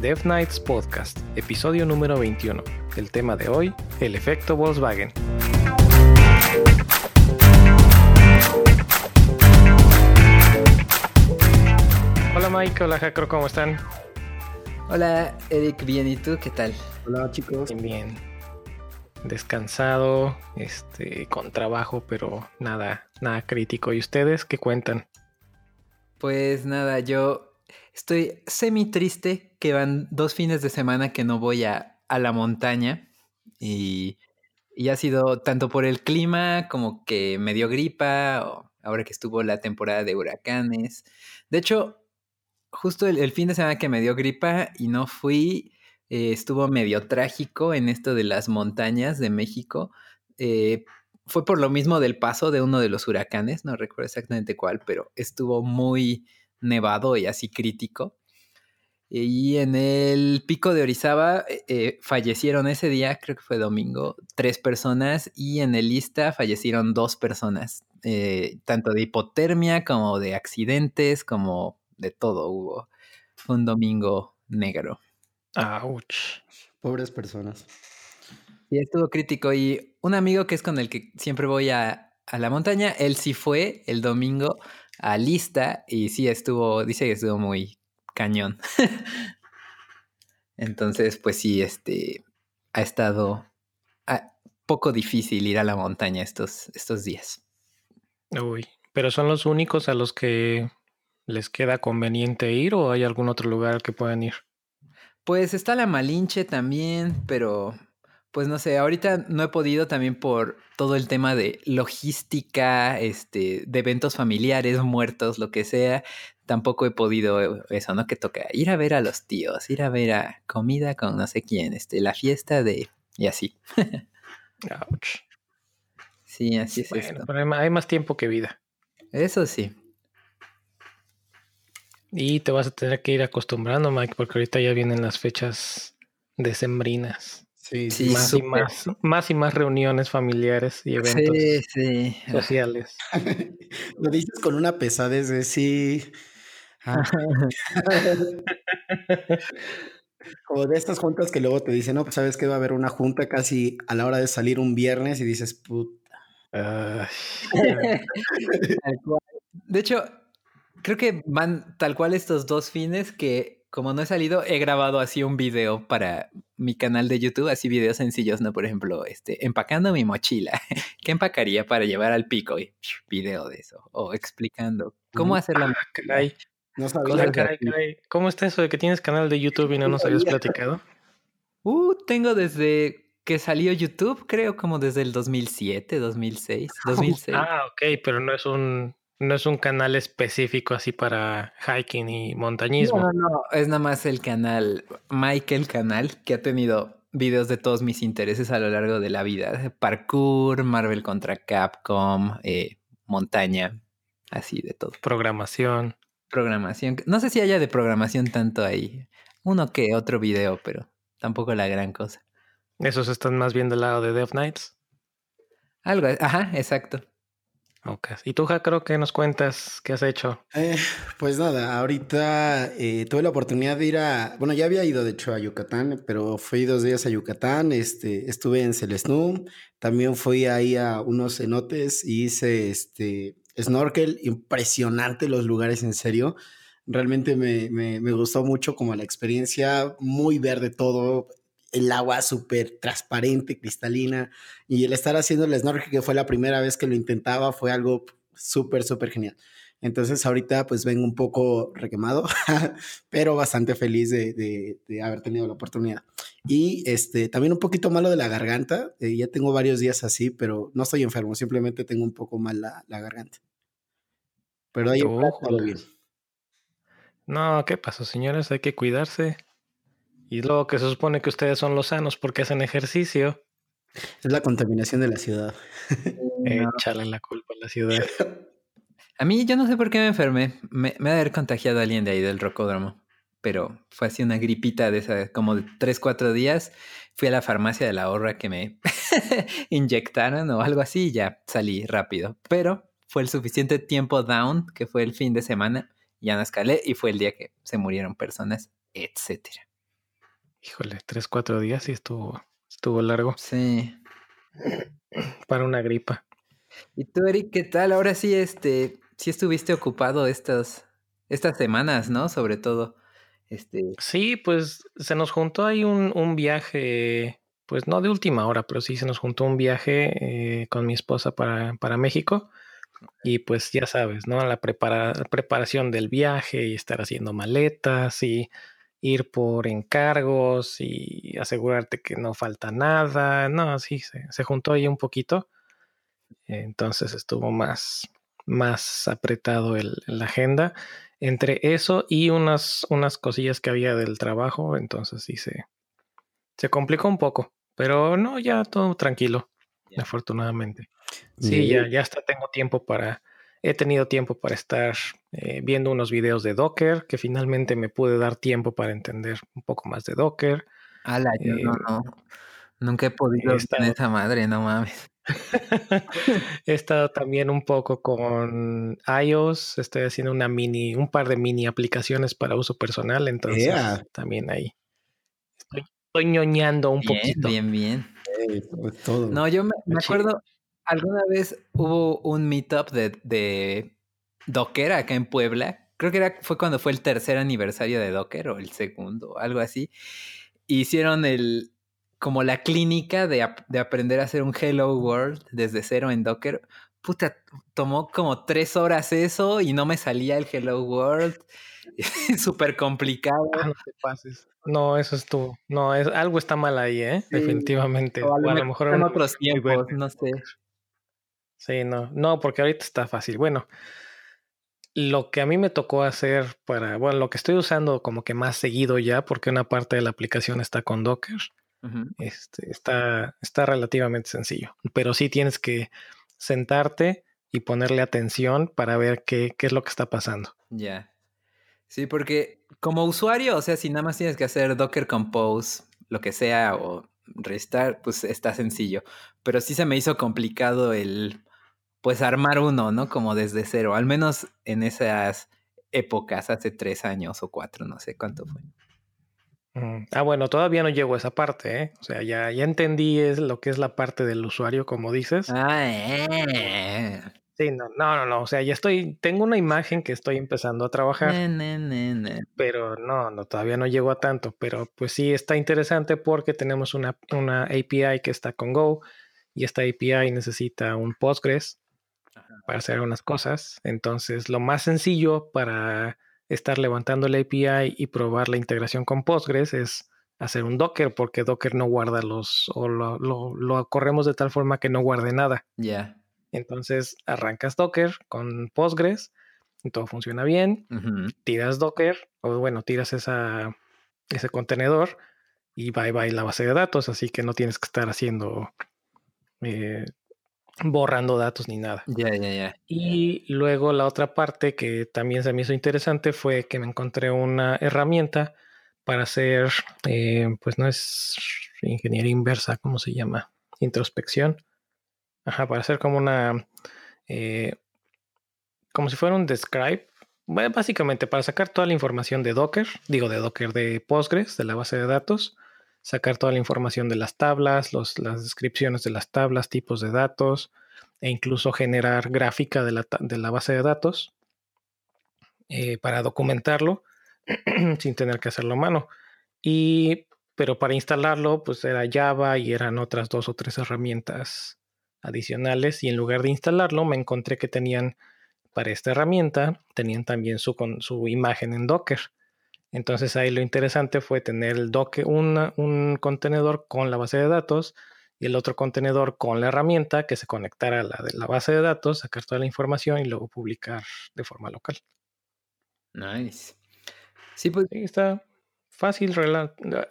Dev Nights Podcast, episodio número 21. El tema de hoy, el efecto Volkswagen. Hola Mike, hola Jacro, ¿cómo están? Hola Eric, bien, ¿y tú qué tal? Hola chicos. Bien, bien. Descansado, este, con trabajo, pero nada, nada crítico. ¿Y ustedes qué cuentan? Pues nada, yo estoy semi triste que van dos fines de semana que no voy a, la montaña y, y, ha sido tanto por el clima como que me dio gripa, o ahora que estuvo la temporada de huracanes. De hecho, justo el, el fin de semana que me dio gripa y no fui, eh, estuvo medio trágico en esto de las montañas de México. Eh, fue por lo mismo del paso de uno de los huracanes, no recuerdo exactamente cuál, pero estuvo muy nevado y así crítico. Y en el pico de Orizaba eh, eh, fallecieron ese día, creo que fue domingo, tres personas y en el Lista fallecieron dos personas, eh, tanto de hipotermia como de accidentes, como de todo hubo. Fue un domingo negro. Ouch. Pobres personas. Y estuvo crítico. Y un amigo que es con el que siempre voy a, a la montaña, él sí fue el domingo a lista y sí estuvo, dice que estuvo muy cañón. Entonces, pues sí, este ha estado a, poco difícil ir a la montaña estos, estos días. Uy, pero son los únicos a los que les queda conveniente ir o hay algún otro lugar al que puedan ir? Pues está la Malinche también, pero pues no sé, ahorita no he podido también por todo el tema de logística, este, de eventos familiares, muertos, lo que sea. Tampoco he podido eso, ¿no? Que toca ir a ver a los tíos, ir a ver a comida con no sé quién, este, la fiesta de. y así. Ouch. Sí, así es Bueno, esto. pero hay más tiempo que vida. Eso sí. Y te vas a tener que ir acostumbrando, Mike, porque ahorita ya vienen las fechas decembrinas. Sí, Sí, más, y más, más y más reuniones familiares y eventos Sí, sí. sociales. Lo dices con una pesadez de sí. Ah. Como de estas juntas que luego te dicen, no, pues sabes que va a haber una junta casi a la hora de salir un viernes y dices, puta. De hecho, creo que van tal cual estos dos fines que como no he salido, he grabado así un video para mi canal de YouTube, así videos sencillos, ¿no? Por ejemplo, este, empacando mi mochila. ¿Qué empacaría para llevar al pico? Y video de eso. O explicando cómo hacer la ah, caray. No Ah, sabía. caray, caray. ¿Cómo está eso de que tienes canal de YouTube y no nos habías platicado? Uh, tengo desde que salió YouTube, creo como desde el 2007, 2006, 2006. Ah, ok, pero no es un no es un canal específico así para hiking y montañismo. No, no, no, es nada más el canal, Michael Canal, que ha tenido videos de todos mis intereses a lo largo de la vida. Parkour, Marvel contra Capcom, eh, montaña, así de todo. Programación. Programación. No sé si haya de programación tanto ahí. Uno que otro video, pero tampoco la gran cosa. Esos están más bien del lado de Death Knights. Algo, ajá, exacto. Ok. ¿Y tú, Jacro, qué nos cuentas? ¿Qué has hecho? Eh, pues nada, ahorita eh, tuve la oportunidad de ir a, bueno, ya había ido de hecho a Yucatán, pero fui dos días a Yucatán, este, estuve en Celesnú, también fui ahí a unos cenotes y hice este snorkel, impresionante los lugares, en serio, realmente me, me, me gustó mucho como la experiencia, muy verde todo, el agua súper transparente, cristalina, y el estar haciendo el snorkel, que fue la primera vez que lo intentaba, fue algo súper, súper genial. Entonces ahorita pues vengo un poco requemado, pero bastante feliz de, de, haber tenido la oportunidad. Y este, también un poquito malo de la garganta, eh, ya tengo varios días así, pero no estoy enfermo, simplemente tengo un poco mal la, la garganta. Pero ahí todo bien. No, ¿qué pasó, señores? Hay que cuidarse. Y luego que se supone que ustedes son los sanos porque hacen ejercicio. Es la contaminación de la ciudad. Échale la culpa a la ciudad. A mí yo no sé por qué me enfermé. Me, me ha de haber contagiado a alguien de ahí del rocódromo. Pero fue así una gripita de esa, como de 3, 4 días. Fui a la farmacia de la ahorra que me inyectaron o algo así y ya salí rápido. Pero fue el suficiente tiempo down, que fue el fin de semana. Ya no escalé y fue el día que se murieron personas, etcétera. Híjole, tres, cuatro días y estuvo, estuvo largo. Sí. Para una gripa. ¿Y tú, Eric, qué tal? Ahora sí, este, sí estuviste ocupado estas, estas semanas, ¿no? Sobre todo. Este... Sí, pues se nos juntó ahí un, un viaje, pues no de última hora, pero sí se nos juntó un viaje eh, con mi esposa para, para México. Y pues ya sabes, ¿no? La prepara preparación del viaje y estar haciendo maletas y ir por encargos y asegurarte que no falta nada. No, sí, se, se juntó ahí un poquito. Entonces estuvo más, más apretado el, la agenda. Entre eso y unas, unas cosillas que había del trabajo, entonces sí se, se complicó un poco. Pero no, ya todo tranquilo, yeah. afortunadamente. Sí, ya, ya hasta tengo tiempo para, he tenido tiempo para estar eh, viendo unos videos de Docker, que finalmente me pude dar tiempo para entender un poco más de Docker. Ala, yo eh, no, no. Nunca he podido estar en esa madre, no mames. he estado también un poco con iOS, estoy haciendo una mini, un par de mini aplicaciones para uso personal, entonces yeah. también ahí estoy, estoy ñoñando un bien, poquito. Bien, bien. Hey, todo. No, yo me, me acuerdo, alguna vez hubo un meetup de, de, Docker acá en Puebla. Creo que era, fue cuando fue el tercer aniversario de Docker o el segundo, algo así. Hicieron el como la clínica de, de aprender a hacer un Hello World desde cero en Docker. Puta, tomó como tres horas eso y no me salía el Hello World. Súper complicado. Ah, no te pases. No, eso es tú. No, es, algo está mal ahí, ¿eh? Sí. Definitivamente. O a, lo, o a lo mejor en otros tiempos, no sé. Sí, no, no, porque ahorita está fácil. Bueno, lo que a mí me tocó hacer para, bueno, lo que estoy usando como que más seguido ya, porque una parte de la aplicación está con Docker, uh -huh. este, está, está relativamente sencillo, pero sí tienes que sentarte y ponerle atención para ver qué, qué es lo que está pasando. Ya. Yeah. Sí, porque como usuario, o sea, si nada más tienes que hacer Docker Compose, lo que sea, o restar, pues está sencillo. Pero sí se me hizo complicado el pues armar uno, ¿no? Como desde cero, al menos en esas épocas, hace tres años o cuatro, no sé cuánto fue. Mm. Ah, bueno, todavía no llego a esa parte, ¿eh? O sea, ya, ya entendí es lo que es la parte del usuario, como dices. Ah, eh. Sí, no, no, no, no, o sea, ya estoy, tengo una imagen que estoy empezando a trabajar, ne, ne, ne, pero no, no, todavía no llego a tanto, pero pues sí está interesante porque tenemos una, una API que está con Go y esta API necesita un Postgres para hacer unas cosas. Entonces, lo más sencillo para estar levantando la API y probar la integración con Postgres es hacer un Docker, porque Docker no guarda los, o lo, lo, lo corremos de tal forma que no guarde nada. Ya. Yeah. Entonces, arrancas Docker con Postgres, y todo funciona bien, uh -huh. tiras Docker, o bueno, tiras esa, ese contenedor y bye bye la base de datos, así que no tienes que estar haciendo eh, borrando datos ni nada. Ya, yeah, ya, yeah, ya. Yeah. Y luego la otra parte que también se me hizo interesante fue que me encontré una herramienta para hacer, eh, pues no es ingeniería inversa, ¿cómo se llama? Introspección. Ajá, para hacer como una, eh, como si fuera un describe. Bueno, básicamente para sacar toda la información de Docker, digo de Docker de Postgres, de la base de datos, sacar toda la información de las tablas, los, las descripciones de las tablas, tipos de datos e incluso generar gráfica de la, de la base de datos eh, para documentarlo sin tener que hacerlo a mano. Y, pero para instalarlo, pues era Java y eran otras dos o tres herramientas adicionales. Y en lugar de instalarlo, me encontré que tenían para esta herramienta, tenían también su, con, su imagen en Docker. Entonces ahí lo interesante fue tener el Docker, una, un contenedor con la base de datos y el otro contenedor con la herramienta que se conectara a la de la base de datos, sacar toda la información y luego publicar de forma local. Nice. Sí, pues. Sí, está fácil.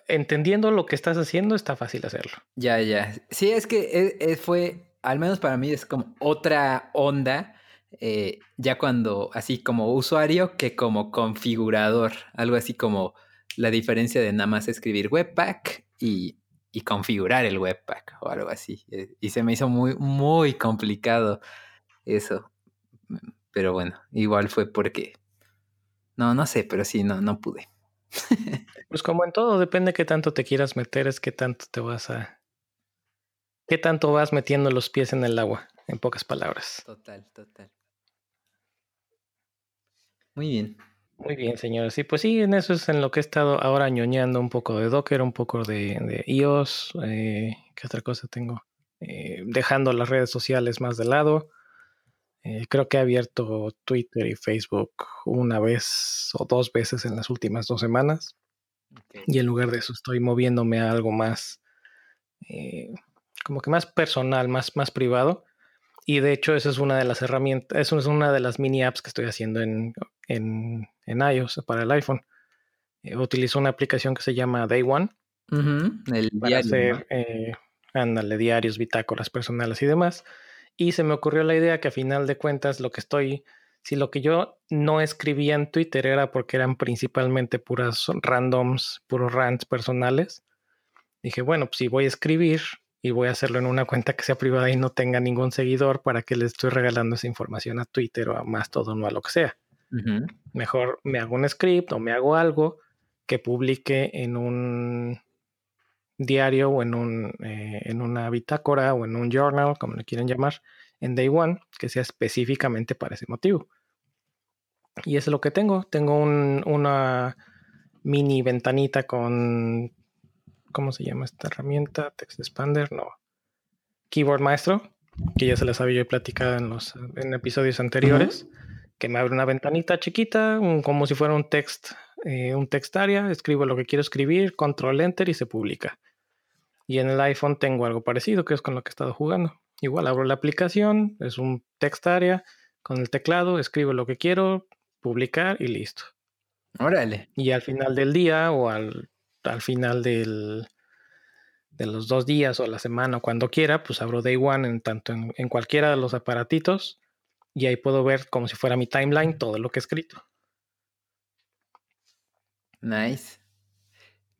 Entendiendo lo que estás haciendo, está fácil hacerlo. Ya, ya. Sí, es que es, es, fue, al menos para mí, es como otra onda eh, ya cuando, así como usuario que como configurador, algo así como la diferencia de nada más escribir Webpack y, y configurar el Webpack o algo así. Eh, y se me hizo muy, muy complicado eso. Pero bueno, igual fue porque... No, no sé, pero sí, no, no pude. Pues como en todo, depende qué tanto te quieras meter, es qué tanto te vas a... qué tanto vas metiendo los pies en el agua, en pocas palabras. Total, total. Muy bien. Muy bien, señores. Y pues sí, en eso es en lo que he estado ahora ñoñando un poco de Docker, un poco de, de iOS. Eh, ¿Qué otra cosa tengo? Eh, dejando las redes sociales más de lado. Eh, creo que he abierto Twitter y Facebook una vez o dos veces en las últimas dos semanas. Y en lugar de eso estoy moviéndome a algo más, eh, como que más personal, más, más privado. Y de hecho, esa es una de las herramientas, eso es una de las mini apps que estoy haciendo en, en, en iOS para el iPhone. Eh, utilizo una aplicación que se llama Day One. el para hacer, eh, ándale, diarios, bitácoras personales y demás. Y se me ocurrió la idea que a final de cuentas lo que estoy, si lo que yo no escribía en Twitter era porque eran principalmente puras randoms, puros rants personales, dije, bueno, pues si voy a escribir y voy a hacerlo en una cuenta que sea privada y no tenga ningún seguidor para que le estoy regalando esa información a Twitter o a Mastodon o a lo que sea. Mejor me hago un script o me hago algo que publique en un diario o en, un, eh, en una bitácora o en un journal, como le quieren llamar, en Day One, que sea específicamente para ese motivo. Y eso es lo que tengo. Tengo un, una mini ventanita con, ¿cómo se llama esta herramienta? Text Expander, no. Keyboard Maestro, que ya se las había platicado en los en episodios anteriores, uh -huh. que me abre una ventanita chiquita, un, como si fuera un text, eh, un text area, escribo lo que quiero escribir, control enter y se publica. Y en el iPhone tengo algo parecido, que es con lo que he estado jugando. Igual abro la aplicación, es un text area, con el teclado, escribo lo que quiero, publicar y listo. Órale. Y al final del día o al, al final del, de los dos días o la semana o cuando quiera, pues abro Day One en tanto en, en, cualquiera de los aparatitos y ahí puedo ver como si fuera mi timeline todo lo que he escrito. Nice.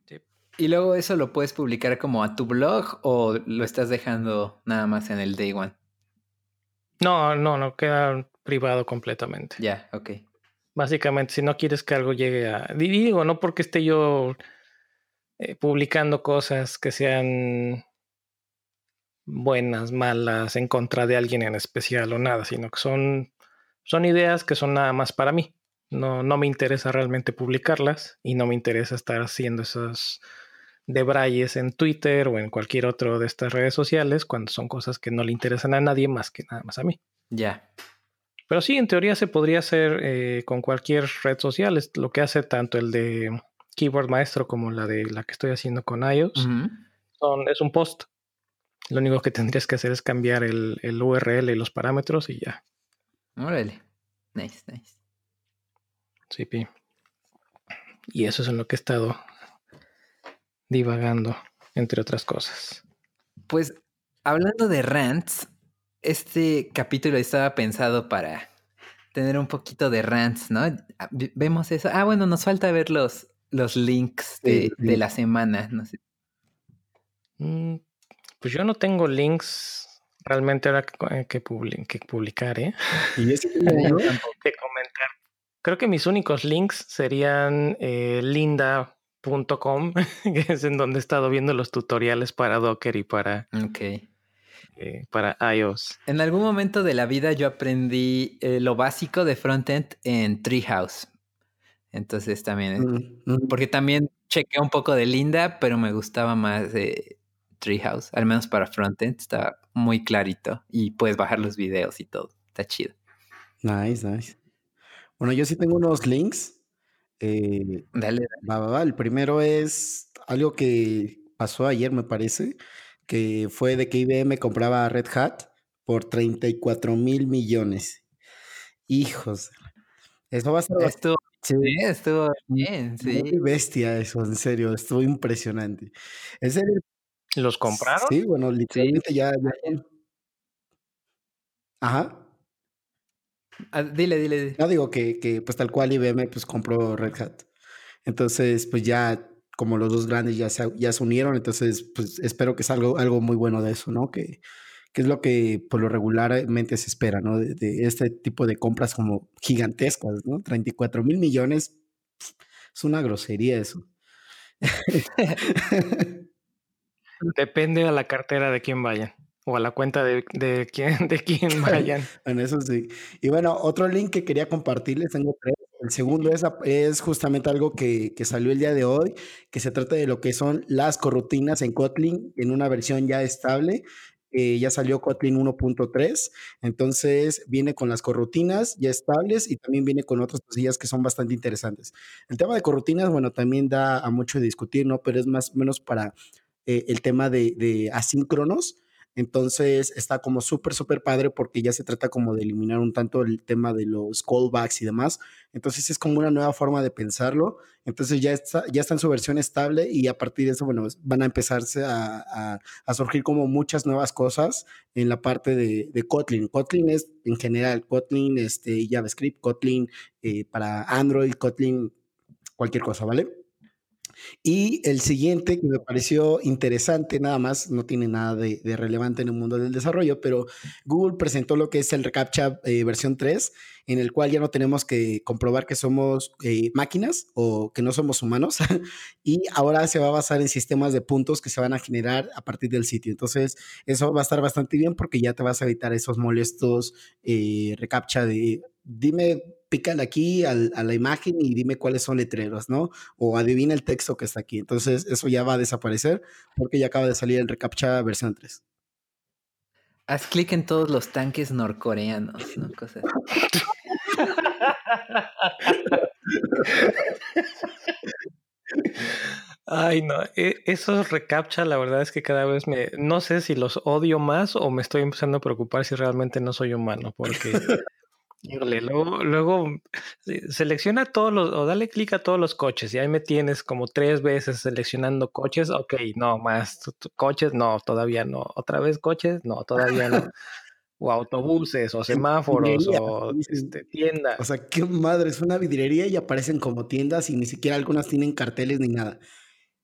Sí. ¿Y luego eso lo puedes publicar como a tu blog o lo estás dejando nada más en el Day One? No, no, no, queda privado completamente. Ya, yeah, ok. Básicamente, si no quieres que algo llegue a... Digo, no porque esté yo eh, publicando cosas que sean buenas, malas, en contra de alguien en especial o nada, sino que son, son ideas que son nada más para mí. No, no me interesa realmente publicarlas y no me interesa estar haciendo esos debrayes en Twitter o en cualquier otro de estas redes sociales cuando son cosas que no le interesan a nadie más que nada más a mí. Ya. Yeah. Pero sí, en teoría se podría hacer eh, con cualquier red social. Es lo que hace tanto el de Keyboard Maestro como la de la que estoy haciendo con iOS. Uh -huh. Son, es un post. Lo único que tendrías que hacer es cambiar el, el URL y los parámetros y ya. Órale. Nice, nice. Sí, pi. Y eso es en lo que he estado divagando, entre otras cosas. Pues hablando de rants, este capítulo estaba pensado para tener un poquito de rants, ¿no? Vemos eso. Ah, bueno, nos falta ver los, los links de, sí, sí. de la semana. No sé. Mm, pues yo no tengo links realmente ahora que, que publicar, ¿eh? Y ese que comentar. Creo que mis únicos links serían eh, linda.com, que es en donde he estado viendo los tutoriales para Docker y para, okay. eh, para iOS. En algún momento de la vida yo aprendí eh, lo básico de frontend en Treehouse. Entonces también, mm -hmm. porque también chequé un poco de Linda, pero me gustaba más de Treehouse, al menos para frontend, está muy clarito y puedes bajar los videos y todo, está chido. Nice, nice. Bueno, yo sí tengo unos links. Eh, dale, dale. Va, va, va. El primero es algo que pasó ayer, me parece, que fue de que IBM compraba Red Hat por 34 mil millones. Hijos. Eso va a ser... Esto, sí, estuvo bien, sí. Muy bestia eso, en serio, estuvo impresionante. ¿En serio? ¿Los compraron? Sí, bueno, literalmente sí. ya, ya... Ajá. Ah, dile, dile, dile. No digo que, que, pues tal cual IBM pues compró Red Hat. Entonces, pues ya como los dos grandes ya se, ya se unieron, entonces pues espero que salga algo muy bueno de eso, ¿no? Que, que es lo que por lo regularmente se espera, ¿no? De, de este tipo de compras como gigantescas, ¿no? 34 mil millones, Es una grosería eso. Depende de la cartera de quién vayan o a la cuenta de, de quién, de quién vayan. en eso sí. Y bueno, otro link que quería compartirles, tengo tres. El segundo es, es justamente algo que, que, salió el día de hoy, que se trata de lo que son las corrutinas en Kotlin en una versión ya estable. Eh, ya salió Kotlin 1.3, entonces viene con las corrutinas ya estables y también viene con otras cosillas que son bastante interesantes. El tema de corrutinas, bueno, también da a mucho de discutir, ¿no? Pero es más o menos para eh, el tema de, de asíncronos entonces está como súper, súper padre porque ya se trata como de eliminar un tanto el tema de los callbacks y demás. Entonces es como una nueva forma de pensarlo. Entonces ya está, ya está en su versión estable y a partir de eso, bueno, van a empezarse a, surgir como muchas nuevas cosas en la parte de, Kotlin. Kotlin es en general, Kotlin, este, JavaScript, Kotlin eh, para Android, Kotlin, cualquier cosa, ¿vale? Y el siguiente que me pareció interesante, nada más, no tiene nada de, relevante en el mundo del desarrollo, pero Google presentó lo que es el reCAPTCHA eh, versión 3, en el cual ya no tenemos que comprobar que somos eh, máquinas o que no somos humanos, y ahora se va a basar en sistemas de puntos que se van a generar a partir del sitio. Entonces, eso va a estar bastante bien porque ya te vas a evitar esos molestos eh, reCAPTCHA de dime pícale aquí a la imagen y dime cuáles son letreros, ¿no? O adivina el texto que está aquí. Entonces, eso ya va a desaparecer porque ya acaba de salir el reCAPTCHA versión 3. Haz clic en todos los tanques norcoreanos, ¿no? Cosas. Ay, no, e, esos reCAPTCHA, la verdad es que cada vez me, no sé si los odio más o me estoy empezando a preocupar si realmente no soy humano, porque luego, luego selecciona todos los, o dale clic a todos los coches, y ahí me tienes como tres veces seleccionando coches, ok, no, más coches, no, todavía no, otra vez coches, no, todavía no. O autobuses, o semáforos, o este, tiendas. O sea, qué madre, es una vidriería y aparecen como tiendas y ni siquiera algunas tienen carteles ni nada.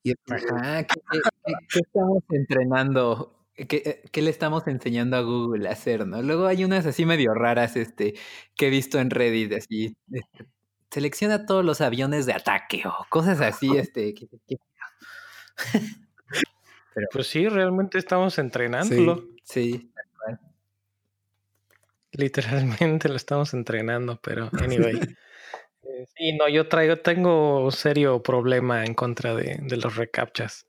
Y Ajá, qué estamos entrenando ¿Qué, ¿Qué, le estamos enseñando a Google a hacer, no? Luego hay unas así medio raras este, que he visto en Reddit, así, este, selecciona todos los aviones de ataque o cosas así, este. Pero, pues sí, realmente estamos entrenándolo. Sí, Literalmente lo estamos entrenando, pero anyway. Eh, sí, no, yo traigo, tengo serio problema en contra de, de los recaptchas.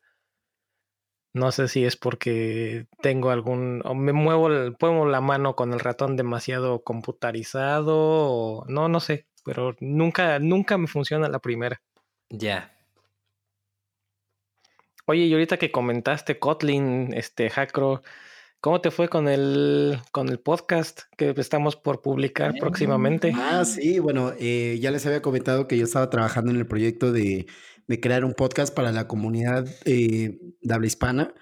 No sé si es porque tengo algún. o me muevo, el, la mano con el ratón demasiado computarizado. O, no, no sé. Pero nunca, nunca me funciona la primera. Ya. Oye, y ahorita que comentaste Kotlin, este Hackro, ¿cómo te fue con el, con el podcast que estamos por publicar próximamente? Ah, sí, bueno, eh, ya les había comentado que yo estaba trabajando en el proyecto de de crear un podcast para la comunidad eh, de hispana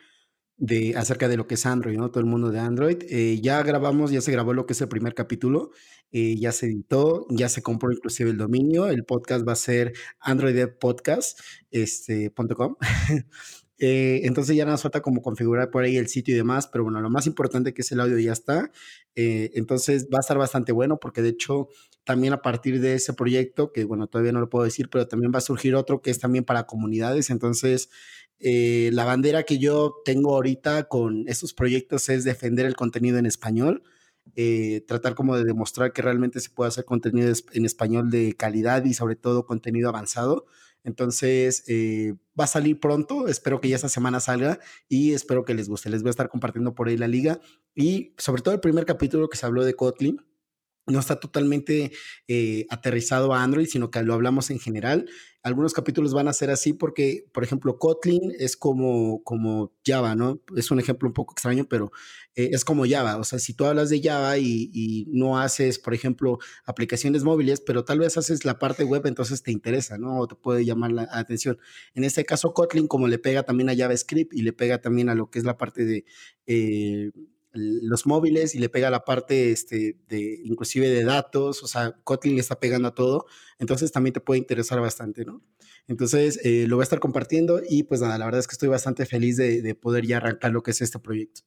de, acerca de lo que es Android, ¿no? Todo el mundo de Android. Eh, ya grabamos, ya se grabó lo que es el primer capítulo, eh, ya se editó, ya se compró inclusive el dominio. El podcast va a ser androidpodcast.com. Este, Eh, entonces ya nos falta como configurar por ahí el sitio y demás, pero bueno, lo más importante que es el audio ya está. Eh, entonces va a estar bastante bueno porque de hecho también a partir de ese proyecto, que bueno, todavía no lo puedo decir, pero también va a surgir otro que es también para comunidades. Entonces, eh, la bandera que yo tengo ahorita con estos proyectos es defender el contenido en español. tratar como de demostrar que realmente se puede hacer contenido en español de calidad y sobre todo contenido avanzado. Entonces, eh, va a salir pronto. Espero que ya esta semana salga y espero que les guste. Les voy a estar compartiendo por ahí la liga y sobre todo el primer capítulo que se habló de Kotlin no está totalmente eh, aterrizado a Android, sino que lo hablamos en general. Algunos capítulos van a ser así porque, por ejemplo, Kotlin es como, como Java, ¿no? Es un ejemplo un poco extraño, pero eh, es como Java. O sea, si tú hablas de Java y, no haces, por ejemplo, aplicaciones móviles, pero tal vez haces la parte web, entonces te interesa, ¿no? O te puede llamar la atención. En este caso, Kotlin, como le pega también a JavaScript y le pega también a lo que es la parte de... Eh, los móviles y le pega la parte este, de inclusive de datos, o sea, Kotlin le está pegando a todo, entonces también te puede interesar bastante, ¿no? Entonces eh, lo voy a estar compartiendo y pues nada, la verdad es que estoy bastante feliz de, poder ya arrancar lo que es este proyecto.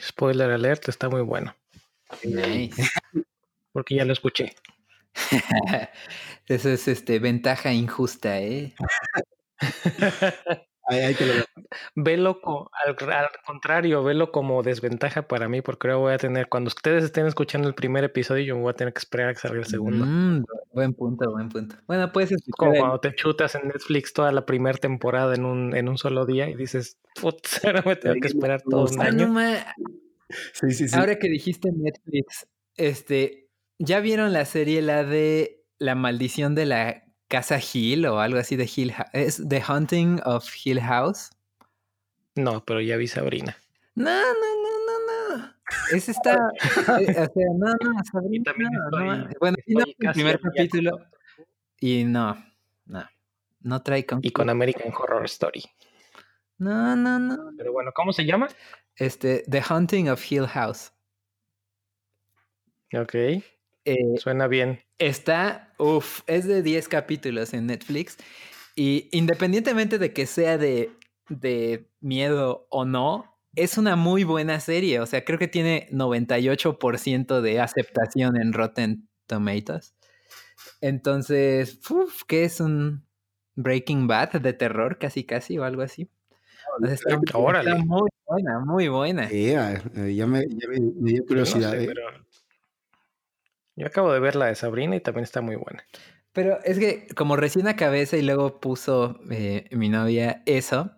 Spoiler alert, está muy bueno. Nice. Porque ya lo escuché. Eso es este ventaja injusta, ¿eh? Ahí, te lo Velo al, contrario, velo como desventaja para mí, porque ahora voy a tener, cuando ustedes estén escuchando el primer episodio, yo voy a tener que esperar a que salga el segundo. Mm, buen punto, buen punto. Bueno, puedes Como cuando te chutas en Netflix toda la primera temporada en un, en un solo día y dices, putz, ahora me tengo que esperar todo un año. Sí, sí, sí. Ahora que dijiste Netflix, este, ¿ya vieron la serie, la de La maldición de la Casa Hill o algo así de Hill ¿Es The Hunting of Hill House? No, pero ya vi Sabrina. No, no, no, no, no. Ese está. Eh, o sea, no, no, Sabrina. No, Bueno, no, el primer capítulo. Y no, no. No trae con. Y con American Horror Story. No, no, no. Pero bueno, ¿cómo se llama? Este, The Hunting of Hill House. Ok. Eh, Suena bien. Está, uff, es de 10 capítulos en Netflix. Y independientemente de que sea de, de miedo o no, es una muy buena serie. O sea, creo que tiene 98% de aceptación en Rotten Tomatoes. Entonces, uff, ¿qué es un Breaking Bad de terror, casi casi, o algo así? está, muy buena, muy buena. ya, me, dio curiosidad. ¿eh? Yo acabo de ver la de Sabrina y también está muy buena. Pero es que como recién a cabeza y luego puso eh, mi novia eso,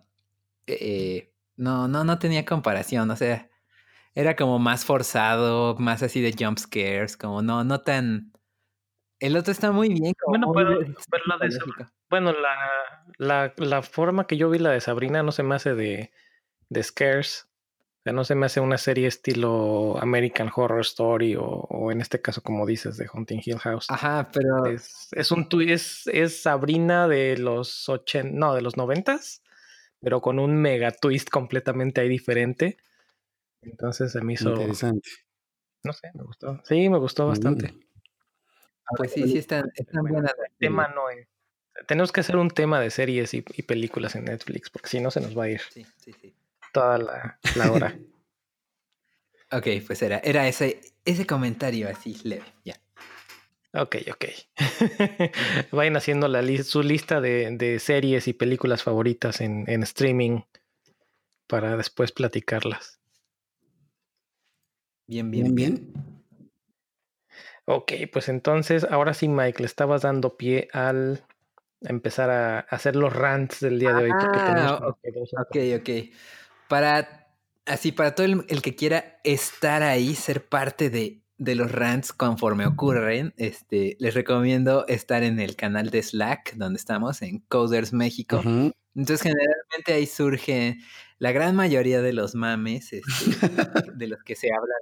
eh, no, no, no tenía comparación. O sea, era como más forzado, más así de jump scares, como no, no tan. El otro está muy bien. bueno, pero, la de bueno la, la, la, forma que yo vi la de Sabrina no se me hace de, de scares no se me hace una serie estilo American Horror Story o, en este caso, como dices, de Haunting Hill House. Ajá, pero. Es, es un es, es Sabrina de los 80, no, de los noventas, pero con un mega twist completamente ahí diferente. Entonces se me hizo. Interesante. No sé, me gustó. Sí, me gustó bastante. Pues sí, sí, están, están buenas. tema no es. Tenemos que hacer un tema de series y, y películas en Netflix, porque si no se nos va a ir. Sí, sí, sí toda la, hora. ok, pues era, era ese, ese comentario así leve, ya. Ok, ok. Vayan haciendo la su lista de, series y películas favoritas en, streaming para después platicarlas. Bien, bien, bien. Ok, pues entonces, ahora sí, Mike, le estabas dando pie al empezar a hacer los rants del día de hoy. Ah, ok, ok para así, para todo el, que quiera estar ahí, ser parte de, los rants conforme ocurren, este, les recomiendo estar en el canal de Slack, donde estamos, en Coders México. Entonces, generalmente ahí surge la gran mayoría de los mames este, de los que se habla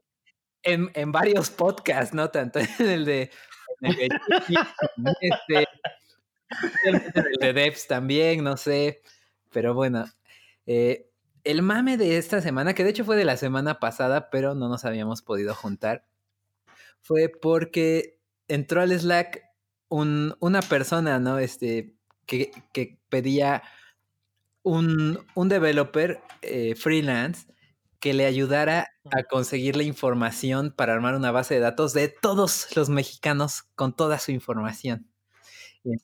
en, en, varios podcasts, no tanto en el de, en el de, este, el de Devs también, no sé. Pero bueno, eh, el mame de esta semana, que de hecho fue de la semana pasada, pero no nos habíamos podido juntar, fue porque entró al Slack una persona, ¿no? Este, que, pedía un, un developer eh, freelance que le ayudara a conseguir la información para armar una base de datos de todos los mexicanos con toda su información.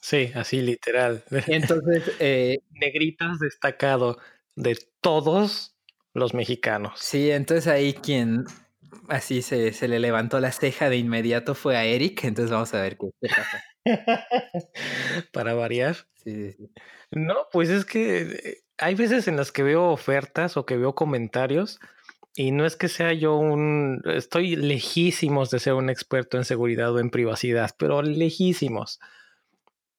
Sí, así literal. Entonces, eh, negritas destacado de todos los mexicanos. Sí, entonces ahí quien así se, se, le levantó la ceja de inmediato fue a Eric, entonces vamos a ver qué, pasa. Para variar. Sí, sí, No, pues es que hay veces en las que veo ofertas o que veo comentarios y no es que sea yo un... Estoy lejísimos de ser un experto en seguridad o en privacidad, pero lejísimos.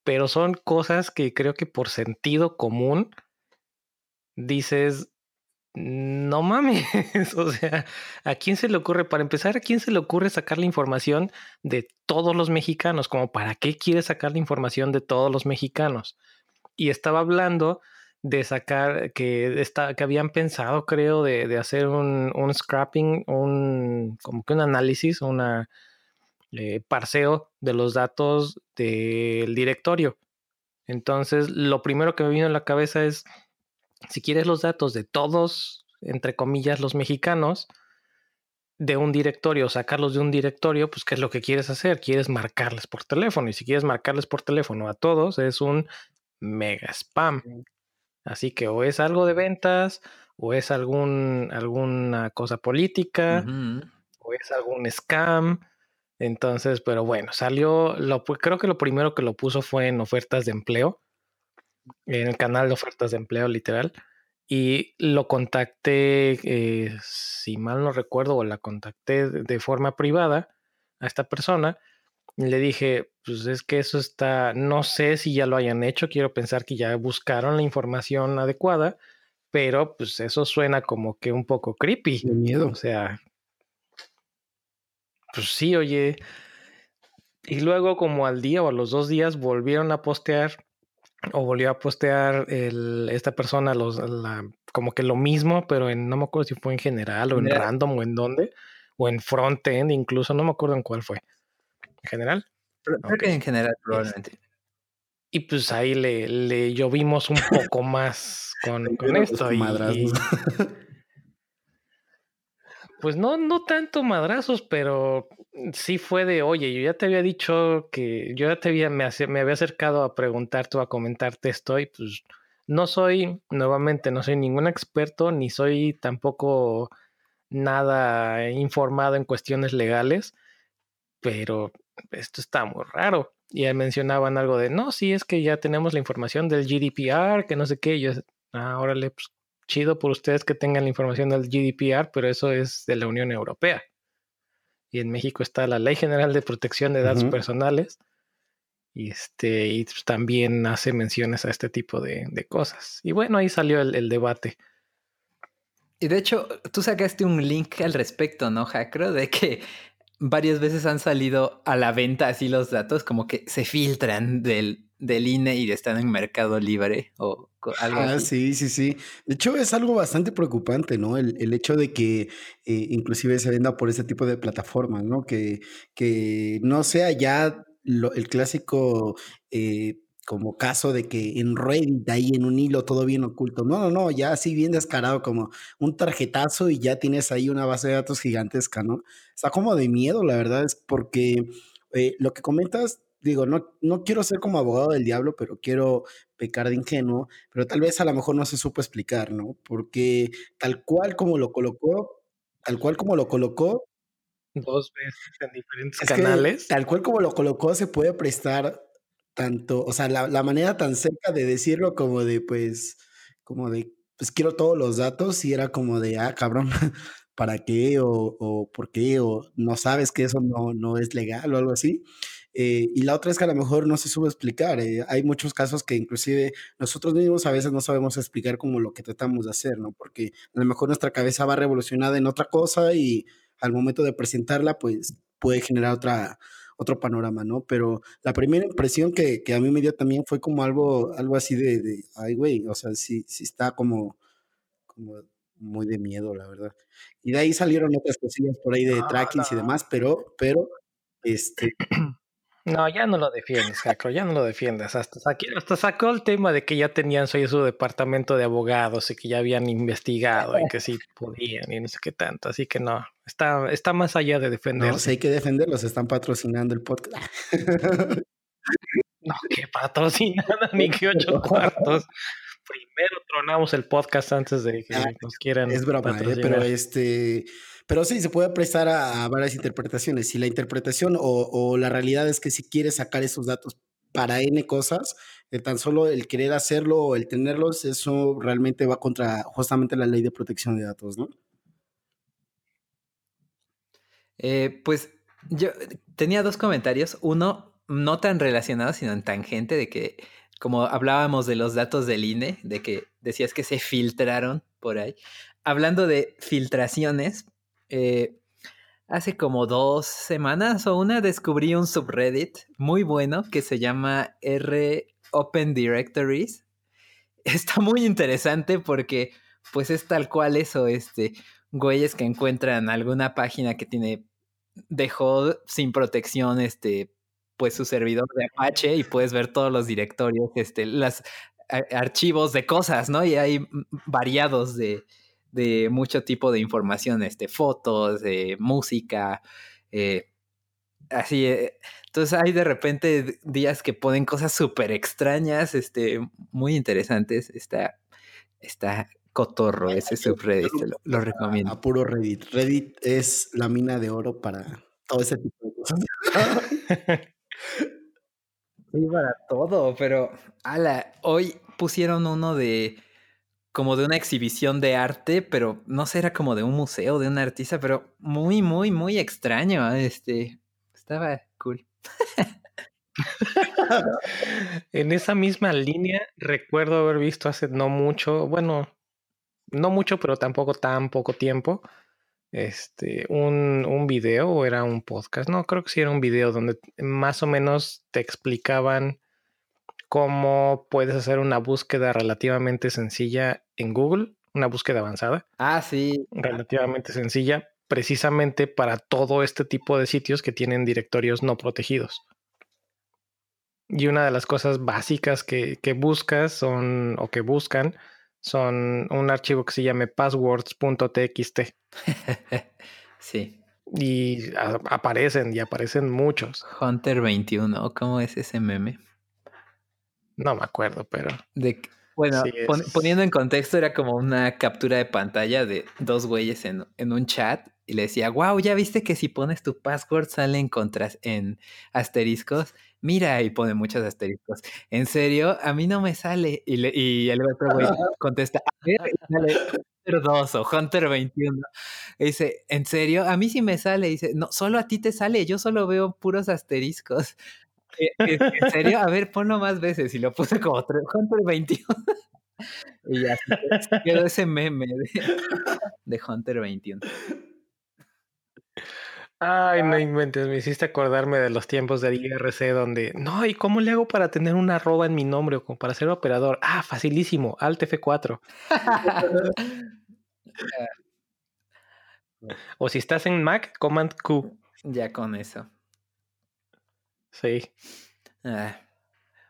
Pero son cosas que creo que por sentido común dices, no mames, o sea, ¿a quién se le ocurre, para empezar, a quién se le ocurre sacar la información de todos los mexicanos? Como, ¿para qué quiere sacar la información de todos los mexicanos? Y estaba hablando de sacar, que, está, que habían pensado, creo, de, hacer un, scrapping, un, como que un análisis, una eh, parseo de los datos del directorio. Entonces, lo primero que me vino a la cabeza es, si quieres los datos de todos, entre comillas, los mexicanos, de un directorio, sacarlos de un directorio, pues ¿qué es lo que quieres hacer? Quieres marcarles por teléfono. Y si quieres marcarles por teléfono a todos, es un mega spam. Así que o es algo de ventas, o es algún, alguna cosa política, o es algún scam. Entonces, pero bueno, salió, lo, creo que lo primero que lo puso fue en ofertas de empleo, en el canal de ofertas de empleo literal y lo contacté, eh, si mal no recuerdo, o la contacté de forma privada a esta persona. Y le dije, pues es que eso está, no sé si ya lo hayan hecho, quiero pensar que ya buscaron la información adecuada, pero pues eso suena como que un poco creepy. De miedo. O sea, pues sí, oye. Y luego como al día o a los dos días volvieron a postear o volvió a postear el, esta persona los, la, como que lo mismo, pero en, no me acuerdo si fue en general o en random o en dónde, o en frontend incluso, no me acuerdo en cuál fue. ¿En general? Creo que en general probablemente. Y pues ahí le, le llovimos un poco más con, con esto. Y, pues no, no tanto madrazos, pero sí fue de, oye, yo ya te había dicho que yo ya te había, me, me había acercado a preguntarte o a comentarte esto y pues no soy, nuevamente, no soy ningún experto ni soy tampoco nada informado en cuestiones legales, pero esto está muy raro. Y mencionaban algo de, no, sí, es que ya tenemos la información del GDPR, que no sé qué. yo, ah, órale, pues chido por ustedes que tengan la información del GDPR, pero eso es de la Unión Europea y en México está la Ley General de Protección de Datos Personales y, este, y pues, también hace menciones a este tipo de, cosas. Y bueno, ahí salió el, debate. Y de hecho, tú sacaste un link al respecto, ¿no, Jacro? De que varias veces han salido a la venta así los datos, como que se filtran del, del INE y están en Mercado Libre o algo ah, Sí, sí, sí. De hecho, es algo bastante preocupante, ¿no? El, el hecho de que eh, inclusive se venda por ese tipo de plataformas, ¿no? Que, que no sea ya el clásico eh, como caso de que en Reddit, ahí en un hilo, todo bien oculto. No, no, no, ya así bien descarado, como un tarjetazo y ya tienes ahí una base de datos gigantesca, ¿no? Está como de miedo, la verdad, es porque eh, lo que comentas digo, no, no quiero ser como abogado del diablo, pero quiero pecar de ingenuo, pero tal vez a lo mejor no se supo explicar, ¿no? Porque tal cual como lo colocó, tal cual como lo colocó. Dos veces en diferentes canales. tal cual como lo colocó, se puede prestar tanto, o sea, la, la, manera tan cerca de decirlo como de, pues, como de, pues quiero todos los datos y era como de, ah, cabrón, ¿para qué? O, o por qué? O no sabes que eso no, no es legal o algo así. Eh, y la otra es que a lo mejor no se sube explicar. Eh, hay muchos casos que inclusive nosotros mismos a veces no sabemos explicar como lo que tratamos de hacer, ¿no? Porque a lo mejor nuestra cabeza va revolucionada en otra cosa y al momento de presentarla, pues puede generar otra, otro panorama, ¿no? Pero la primera impresión que, que a mí me dio también fue como algo, algo así de, de ay, güey, o sea, sí, sí está como, como muy de miedo, la verdad. Y de ahí salieron otras cosillas por ahí de ah, trackings y demás, pero, pero, este, No, ya no lo defiendes, Jaco, ya no lo defiendes. Hasta, hasta sacó el tema de que ya tenían su, su departamento de abogados y que ya habían investigado y que sí podían y no sé qué tanto. Así que no, está, está más allá de defenderlos. No, si hay que defenderlos, están patrocinando el podcast. no, que patrocinado ni que ocho cuartos. Primero tronamos el podcast antes de que ah, nos quieran. Es broma, ¿eh? pero este pero sí, se puede prestar a, varias interpretaciones. Si la interpretación o, la realidad es que si quieres sacar esos datos para N cosas, tan solo el querer hacerlo o el tenerlos, eso realmente va contra justamente la ley de protección de datos, ¿no? Eh, pues yo tenía dos comentarios. Uno, no tan relacionado, sino en tangente, de que como hablábamos de los datos del INE, de que decías que se filtraron por ahí. Hablando de filtraciones, eh, hace como dos semanas o una descubrí un subreddit muy bueno que se llama R Open Directories. Está muy interesante porque pues es tal cual eso, este, güeyes que encuentran alguna página que tiene, dejó sin protección, este, pues su servidor de Apache y puedes ver todos los directorios, este, los archivos de cosas, ¿no? Y hay variados de, de mucho tipo de información, este, fotos, de música, eh, así. Eh, entonces hay de repente días que ponen cosas súper extrañas, este, muy interesantes. Está, está cotorro ese subreddit, lo, lo recomiendo. A puro Reddit. Reddit es la mina de oro para todo ese tipo de cosas. Sí, para todo, pero ala, hoy pusieron uno de como de una exhibición de arte, pero no sé, era como de un museo, de un artista, pero muy, muy, muy extraño. Este, estaba cool. en esa misma línea, recuerdo haber visto hace no mucho, bueno, no mucho, pero tampoco tan poco tiempo, este, un, un video o era un podcast, no, creo que sí era un video donde más o menos te explicaban cómo puedes hacer una búsqueda relativamente sencilla en Google, una búsqueda avanzada. Ah, sí. Relativamente sencilla, precisamente para todo este tipo de sitios que tienen directorios no protegidos. Y una de las cosas básicas que, que buscas son, o que buscan, son un archivo que se llame passwords.txt. sí. Y aparecen, y aparecen muchos. Hunter 21, ¿cómo es ese meme? No me acuerdo, pero. De, bueno, poniendo en contexto, era como una captura de pantalla de dos güeyes en, en, un chat y le decía, wow, ya viste que si pones tu password salen contras en asteriscos. Mira, y pone muchos asteriscos. En serio, a mí no me sale. Y, le, y el otro güey contesta, a ver, sale Hunter 2 o Hunter 21. Y dice, ¿en serio? A mí sí me sale. Y dice, no, solo a ti te sale, yo solo veo puros asteriscos. Eh, ¿En serio? A ver, ponlo más veces. Y lo puse como 3, Hunter 21. y ya quedó ese meme de, Hunter 21. Ay, no inventes, me hiciste acordarme de los tiempos del IRC donde, no, ¿y cómo le hago para tener una arroba en mi nombre o para ser operador? Ah, facilísimo, Alt F4. o si estás en Mac, Command Q. Ya con eso. Sí. Ah,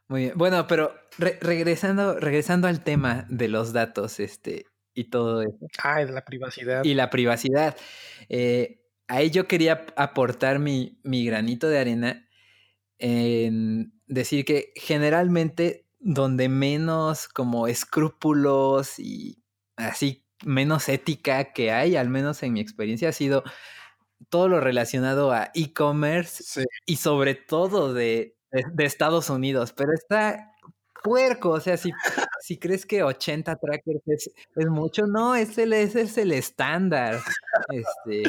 muy bien. Bueno, pero regresando, regresando al tema de los datos, este, y todo eso. Ah, de la privacidad. Y la privacidad. Eh, ahí yo quería aportar mi, mi granito de arena en decir que generalmente donde menos como escrúpulos y así menos ética que hay, al menos en mi experiencia, ha sido todo lo relacionado a e-commerce y sobre todo de, de, Estados Unidos, pero está puerco, o sea, si, si crees que 80 trackers es, es mucho, no, ese, ese es el estándar. Este,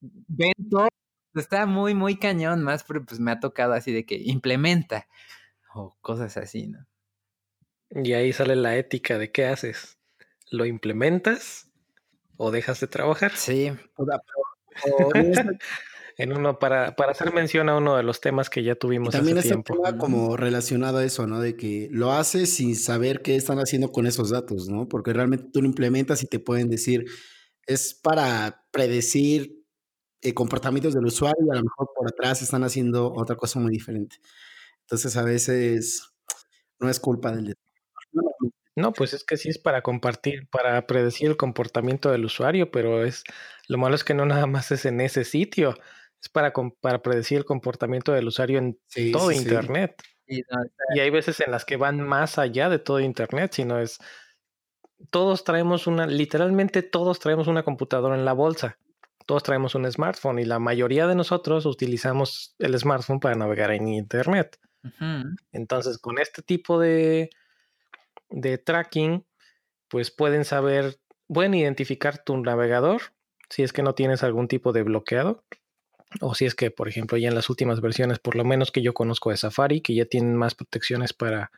ven todo, está muy, muy cañón, más, pero pues me ha tocado así de que implementa o cosas así, ¿no? Y ahí sale la ética de qué haces. ¿Lo implementas o dejas de trabajar? Sí. en uno para, para hacer mención a uno de los temas que ya tuvimos también hace tiempo. como relacionado a eso, ¿no? De que lo haces sin saber qué están haciendo con esos datos, ¿no? Porque realmente tú lo implementas y te pueden decir, es para predecir eh, comportamientos del usuario y a lo mejor por atrás están haciendo otra cosa muy diferente. Entonces a veces no es culpa del no, pues es que sí es para compartir, para predecir el comportamiento del usuario, pero es lo malo es que no nada más es en ese sitio, es para, para predecir el comportamiento del usuario en todo Internet. y hay veces en las que van más allá de todo Internet, sino es todos traemos una, literalmente todos traemos una computadora en la bolsa, todos traemos un smartphone y la mayoría de nosotros utilizamos el smartphone para navegar en Internet. Entonces, con este tipo de de tracking, pues pueden saber, pueden identificar tu navegador si es que no tienes algún tipo de bloqueado. O si es que, por ejemplo, ya en las últimas versiones, por lo menos que yo conozco de Safari, que ya tienen más protecciones para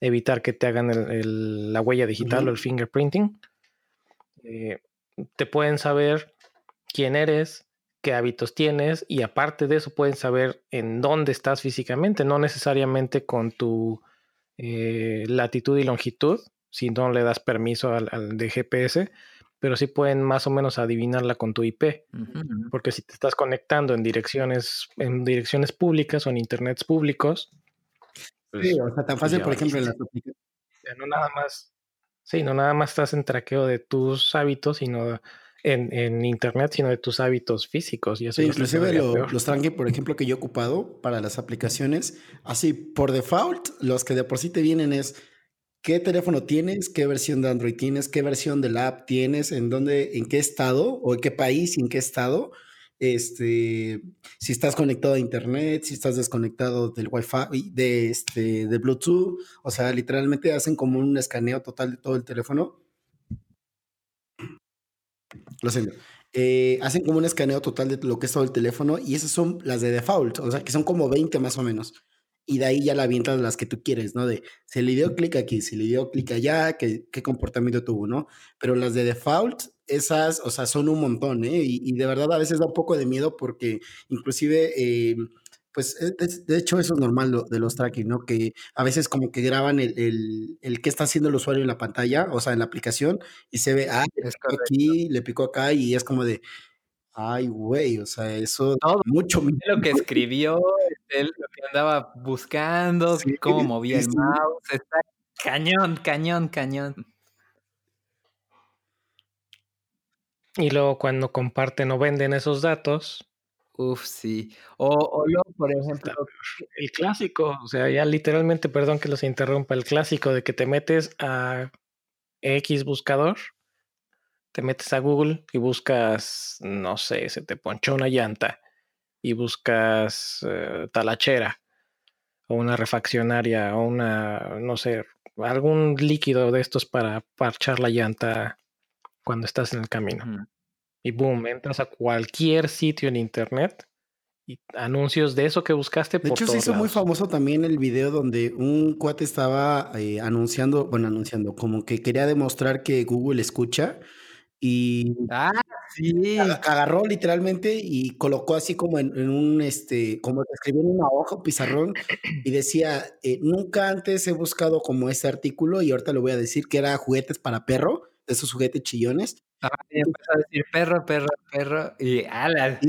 evitar que te hagan la huella digital o el fingerprinting, eh, te pueden saber quién eres, qué hábitos tienes y aparte de eso pueden saber en dónde estás físicamente, no necesariamente con tu eh, latitud y longitud, si no le das permiso al, de GPS, pero sí pueden más o menos adivinarla con tu IP, porque si te estás conectando en direcciones, en direcciones públicas o en internets públicos. Pues, sí, o sea, tan pues fácil, por ejemplo, en las aplicaciones. no nada más. Sí, no nada más estás en traqueo de tus hábitos, sino en, internet, sino de tus hábitos físicos. Y eso sí, inclusive los tracking, por ejemplo, que yo he ocupado para las aplicaciones, así por default, los que de por sí te vienen es qué teléfono tienes, qué versión de Android tienes, qué versión de la app tienes, en dónde, en qué estado o en qué país, en qué estado. Este, si estás conectado a internet, si estás desconectado del Wi-Fi, de este, de Bluetooth, o sea, literalmente hacen como un escaneo total de todo el teléfono lo siento. Eh, hacen como un escaneo total de lo que es todo el teléfono y esas son las de default, o sea, que son como 20 más o menos. Y de ahí ya la avientas las que tú quieres, ¿no? De se le dio clic aquí, se le dio clic allá, qué, qué comportamiento tuvo, ¿no? Pero las de default, esas, o sea, son un montón, ¿eh? Y, y de verdad a veces da un poco de miedo porque inclusive... Eh, pues eh, de, hecho eso es normal de los tracking, ¿no? Que a veces como que graban el, el, el qué está haciendo el usuario en la pantalla, o sea, en la aplicación, y se ve, ah, le picó aquí, le picó acá, y es como de, ay, güey, o sea, eso Todo, mucho Lo que escribió, él, lo que andaba buscando, cómo movía el mouse, está cañón, cañón, cañón. Y luego cuando comparten o venden esos datos, Uf, sí. O, o por ejemplo, el clásico, o sea, ya literalmente, perdón que los interrumpa, el clásico de que te metes a X buscador, te metes a Google y buscas, no sé, se te ponchó una llanta y buscas eh, talachera o una refaccionaria o una, no sé, algún líquido de estos para parchar la llanta cuando estás en el camino y boom, entras a cualquier sitio en internet y anuncios de eso que buscaste. De hecho, se hizo muy famoso también el video donde un cuate estaba eh, anunciando, bueno, anunciando, como que quería demostrar que Google escucha y ah, sí. agarró literalmente y colocó así como en, un, este, como escribió en una hoja, un pizarrón, y decía, eh, nunca antes he buscado como ese artículo y ahorita lo voy a decir que era juguetes para perro, de esos juguetes chillones y empezó a decir perro, perro, perro, y ala.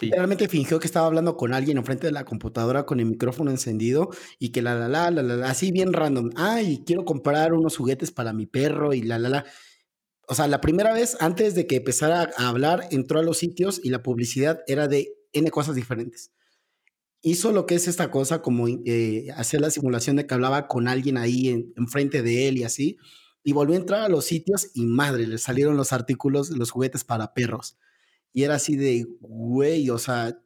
Realmente fingió que estaba hablando con alguien enfrente de la computadora con el micrófono encendido y que la la la la la, así bien random. Ay, quiero comprar unos juguetes para mi perro y la la la. O sea, la primera vez antes de que empezara a hablar, entró a los sitios y la publicidad era de N cosas diferentes. Hizo lo que es esta cosa, como eh, hacer la simulación de que hablaba con alguien ahí enfrente de él y así y volvió a entrar a los sitios y madre, le salieron los artículos de los juguetes para perros. Y era así de, güey, o sea,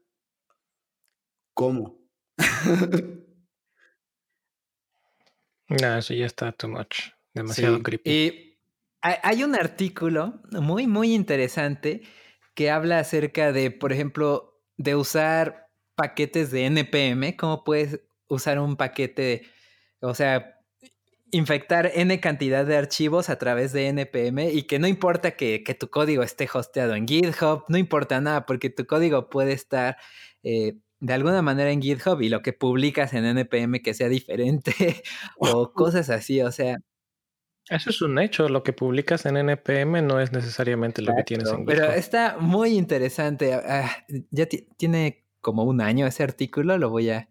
¿cómo? no, eso ya está too much. Demasiado creepy. Y hay un artículo muy, muy interesante que habla acerca de, por ejemplo, de usar paquetes de NPM, cómo puedes usar un paquete, o sea, infectar n cantidad de archivos a través de npm y que no importa que, tu código esté hosteado en GitHub, no importa nada porque tu código puede estar eh, de alguna manera en GitHub y lo que publicas en npm que sea diferente o cosas así, o sea... Eso es un hecho, lo que publicas en npm no es necesariamente lo que tienes en GitHub. Pero está muy interesante, ah, ya tiene como un año ese artículo, lo voy a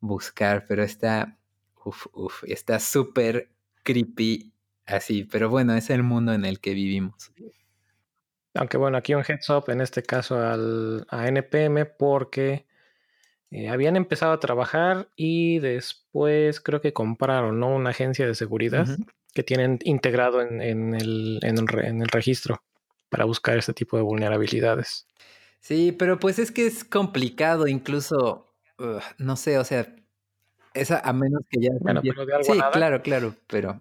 buscar, pero está Uf, uf, está súper creepy así, pero bueno, es el mundo en el que vivimos. Aunque bueno, aquí un heads up en este caso al, a NPM porque eh, habían empezado a trabajar y después creo que compraron ¿no? una agencia de seguridad que tienen integrado en, el, en, el, registro para buscar este tipo de vulnerabilidades. Sí, pero pues es que es complicado, incluso, no sé, o sea, esa a menos que ya. Bueno, pero de algo sí, claro, claro, pero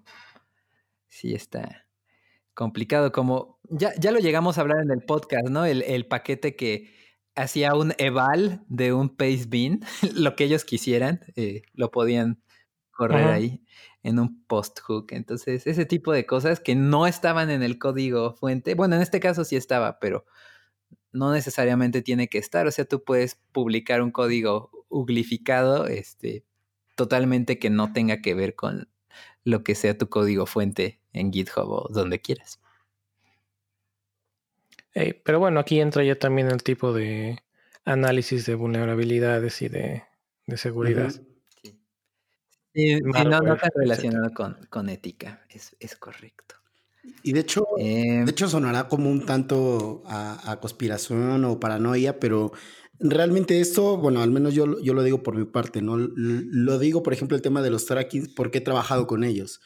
sí está complicado. Como ya, ya lo llegamos a hablar en el podcast, ¿no? El, el paquete que hacía un eval de un paste bin, lo que ellos quisieran, eh, lo podían correr ahí en un post hook. Entonces, ese tipo de cosas que no estaban en el código fuente, bueno, en este caso sí estaba, pero no necesariamente tiene que estar. O sea, tú puedes publicar un código uglificado, este, totalmente que no tenga que ver con lo que sea tu código fuente en GitHub o donde quieras. pero bueno, aquí entra ya también el tipo de análisis de vulnerabilidades y de, seguridad. Sí, no, está relacionado con, ética, es, correcto. Y de hecho, de em, hecho sonará como un tanto a, conspiración o paranoia, pero realmente esto, bueno, al menos yo, yo lo digo por mi parte, ¿no? Lo digo, por ejemplo, el tema de los trackings, porque he trabajado con ellos.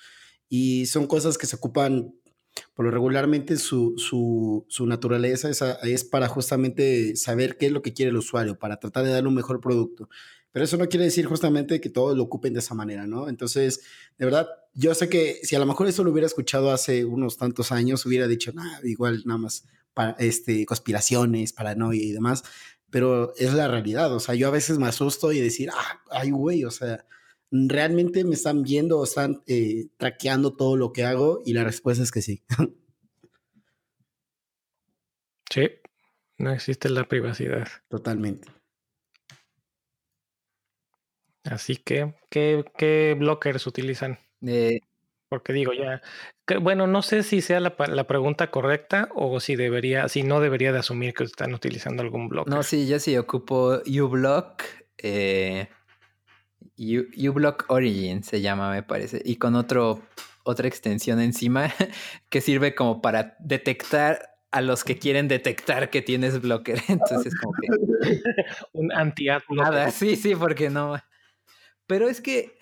Y son cosas que se ocupan, por lo regularmente su, su, su naturaleza es, es para justamente saber qué es lo que quiere el usuario, para tratar de darle un mejor producto. Pero eso no quiere decir justamente que todos lo ocupen de esa manera, ¿no? Entonces, de verdad, yo sé que si a lo mejor eso lo hubiera escuchado hace unos tantos años, hubiera dicho, nada, igual nada más para, este, conspiraciones, paranoia y demás, pero es la realidad, o sea, yo a veces me asusto y decir, ah, ay, güey, o sea, realmente me están viendo o están eh, traqueando todo lo que hago y la respuesta es que sí. Sí, no existe la privacidad. Totalmente. Así que, ¿qué, qué blockers utilizan? Eh, Porque digo ya, bueno, no sé si sea la, la, pregunta correcta o si debería, si no debería de asumir que están utilizando algún blocker. No, sí, yo sí ocupo uBlock, eh, uBlock Origin se llama, me parece, y con otro, otra extensión encima que sirve como para detectar a los que quieren detectar que tienes blocker. Entonces, como que. Un anti Nada, sí, sí, porque no. Pero es que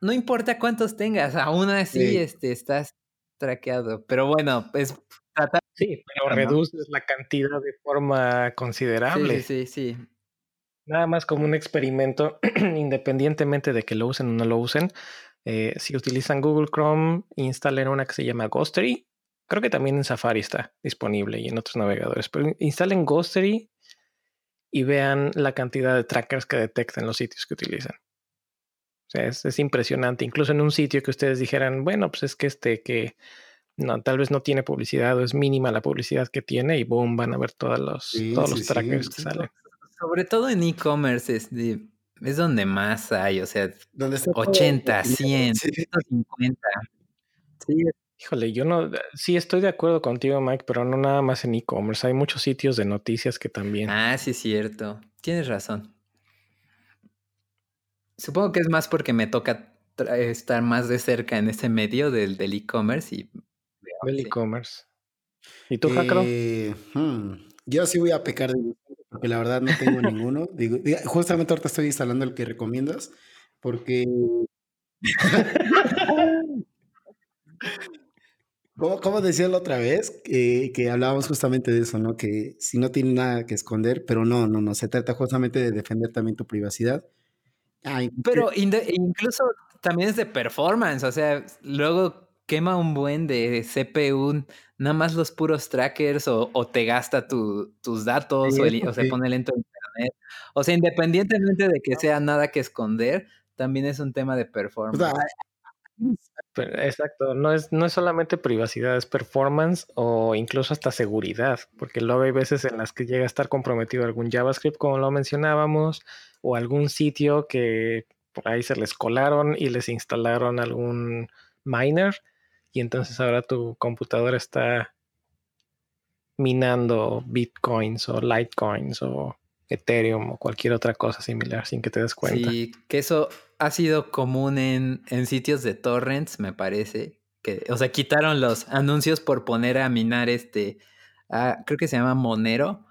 no importa cuántos tengas, aún así este, estás traqueado. Pero bueno, es tratar. Sí, pero reduces la cantidad de forma considerable. Sí, sí, sí. Nada más como un experimento, independientemente de que lo usen o no lo usen. Eh, si utilizan Google Chrome, instalen una que se llama Ghostery. Creo que también en Safari está disponible y en otros navegadores. Pero instalen Ghostery y vean la cantidad de trackers que detectan los sitios que utilizan es, impresionante. Incluso en un sitio que ustedes dijeran, bueno, pues es que este que no, tal vez no tiene publicidad o es mínima la publicidad que tiene y boom, van a ver todos los, todos los trackers que salen. Sobre todo en e-commerce es, es donde más hay, o sea, 80, 100, 150. Híjole, yo no, sí estoy de acuerdo contigo, Mike, pero no nada más en e-commerce. Hay muchos sitios de noticias que también. Ah, sí, es cierto. Tienes razón. Supongo que es más porque me toca estar más de cerca en ese medio del e-commerce y... Del e-commerce. ¿Y tú, Jacro? Eh, hmm, yo sí voy a pecar de porque la verdad no tengo ninguno. Digo, justamente ahorita estoy instalando el que recomiendas porque... ¿Cómo, decía la otra vez? que hablábamos justamente de eso, ¿no? Que si no tiene nada que esconder, pero no, no, no, se trata justamente de defender también tu privacidad. Pero incluso también es de performance, o sea, luego quema un buen de CPU, nada más los puros trackers o, te gasta tus datos o, se pone lento internet. O sea, independientemente de que sea nada que esconder, también es un tema de performance. exacto, no es, no es solamente privacidad, es performance o incluso hasta seguridad, porque luego hay veces en las que llega a estar comprometido algún JavaScript, como lo mencionábamos, o algún sitio que por ahí se les colaron y les instalaron algún miner y entonces ahora tu computadora está minando bitcoins o litecoins o Ethereum o cualquier otra cosa similar sin que te des cuenta. Sí, que eso ha sido común en, en sitios de torrents, me parece. Que, o sea, quitaron los anuncios por poner a minar este, creo que se llama Monero,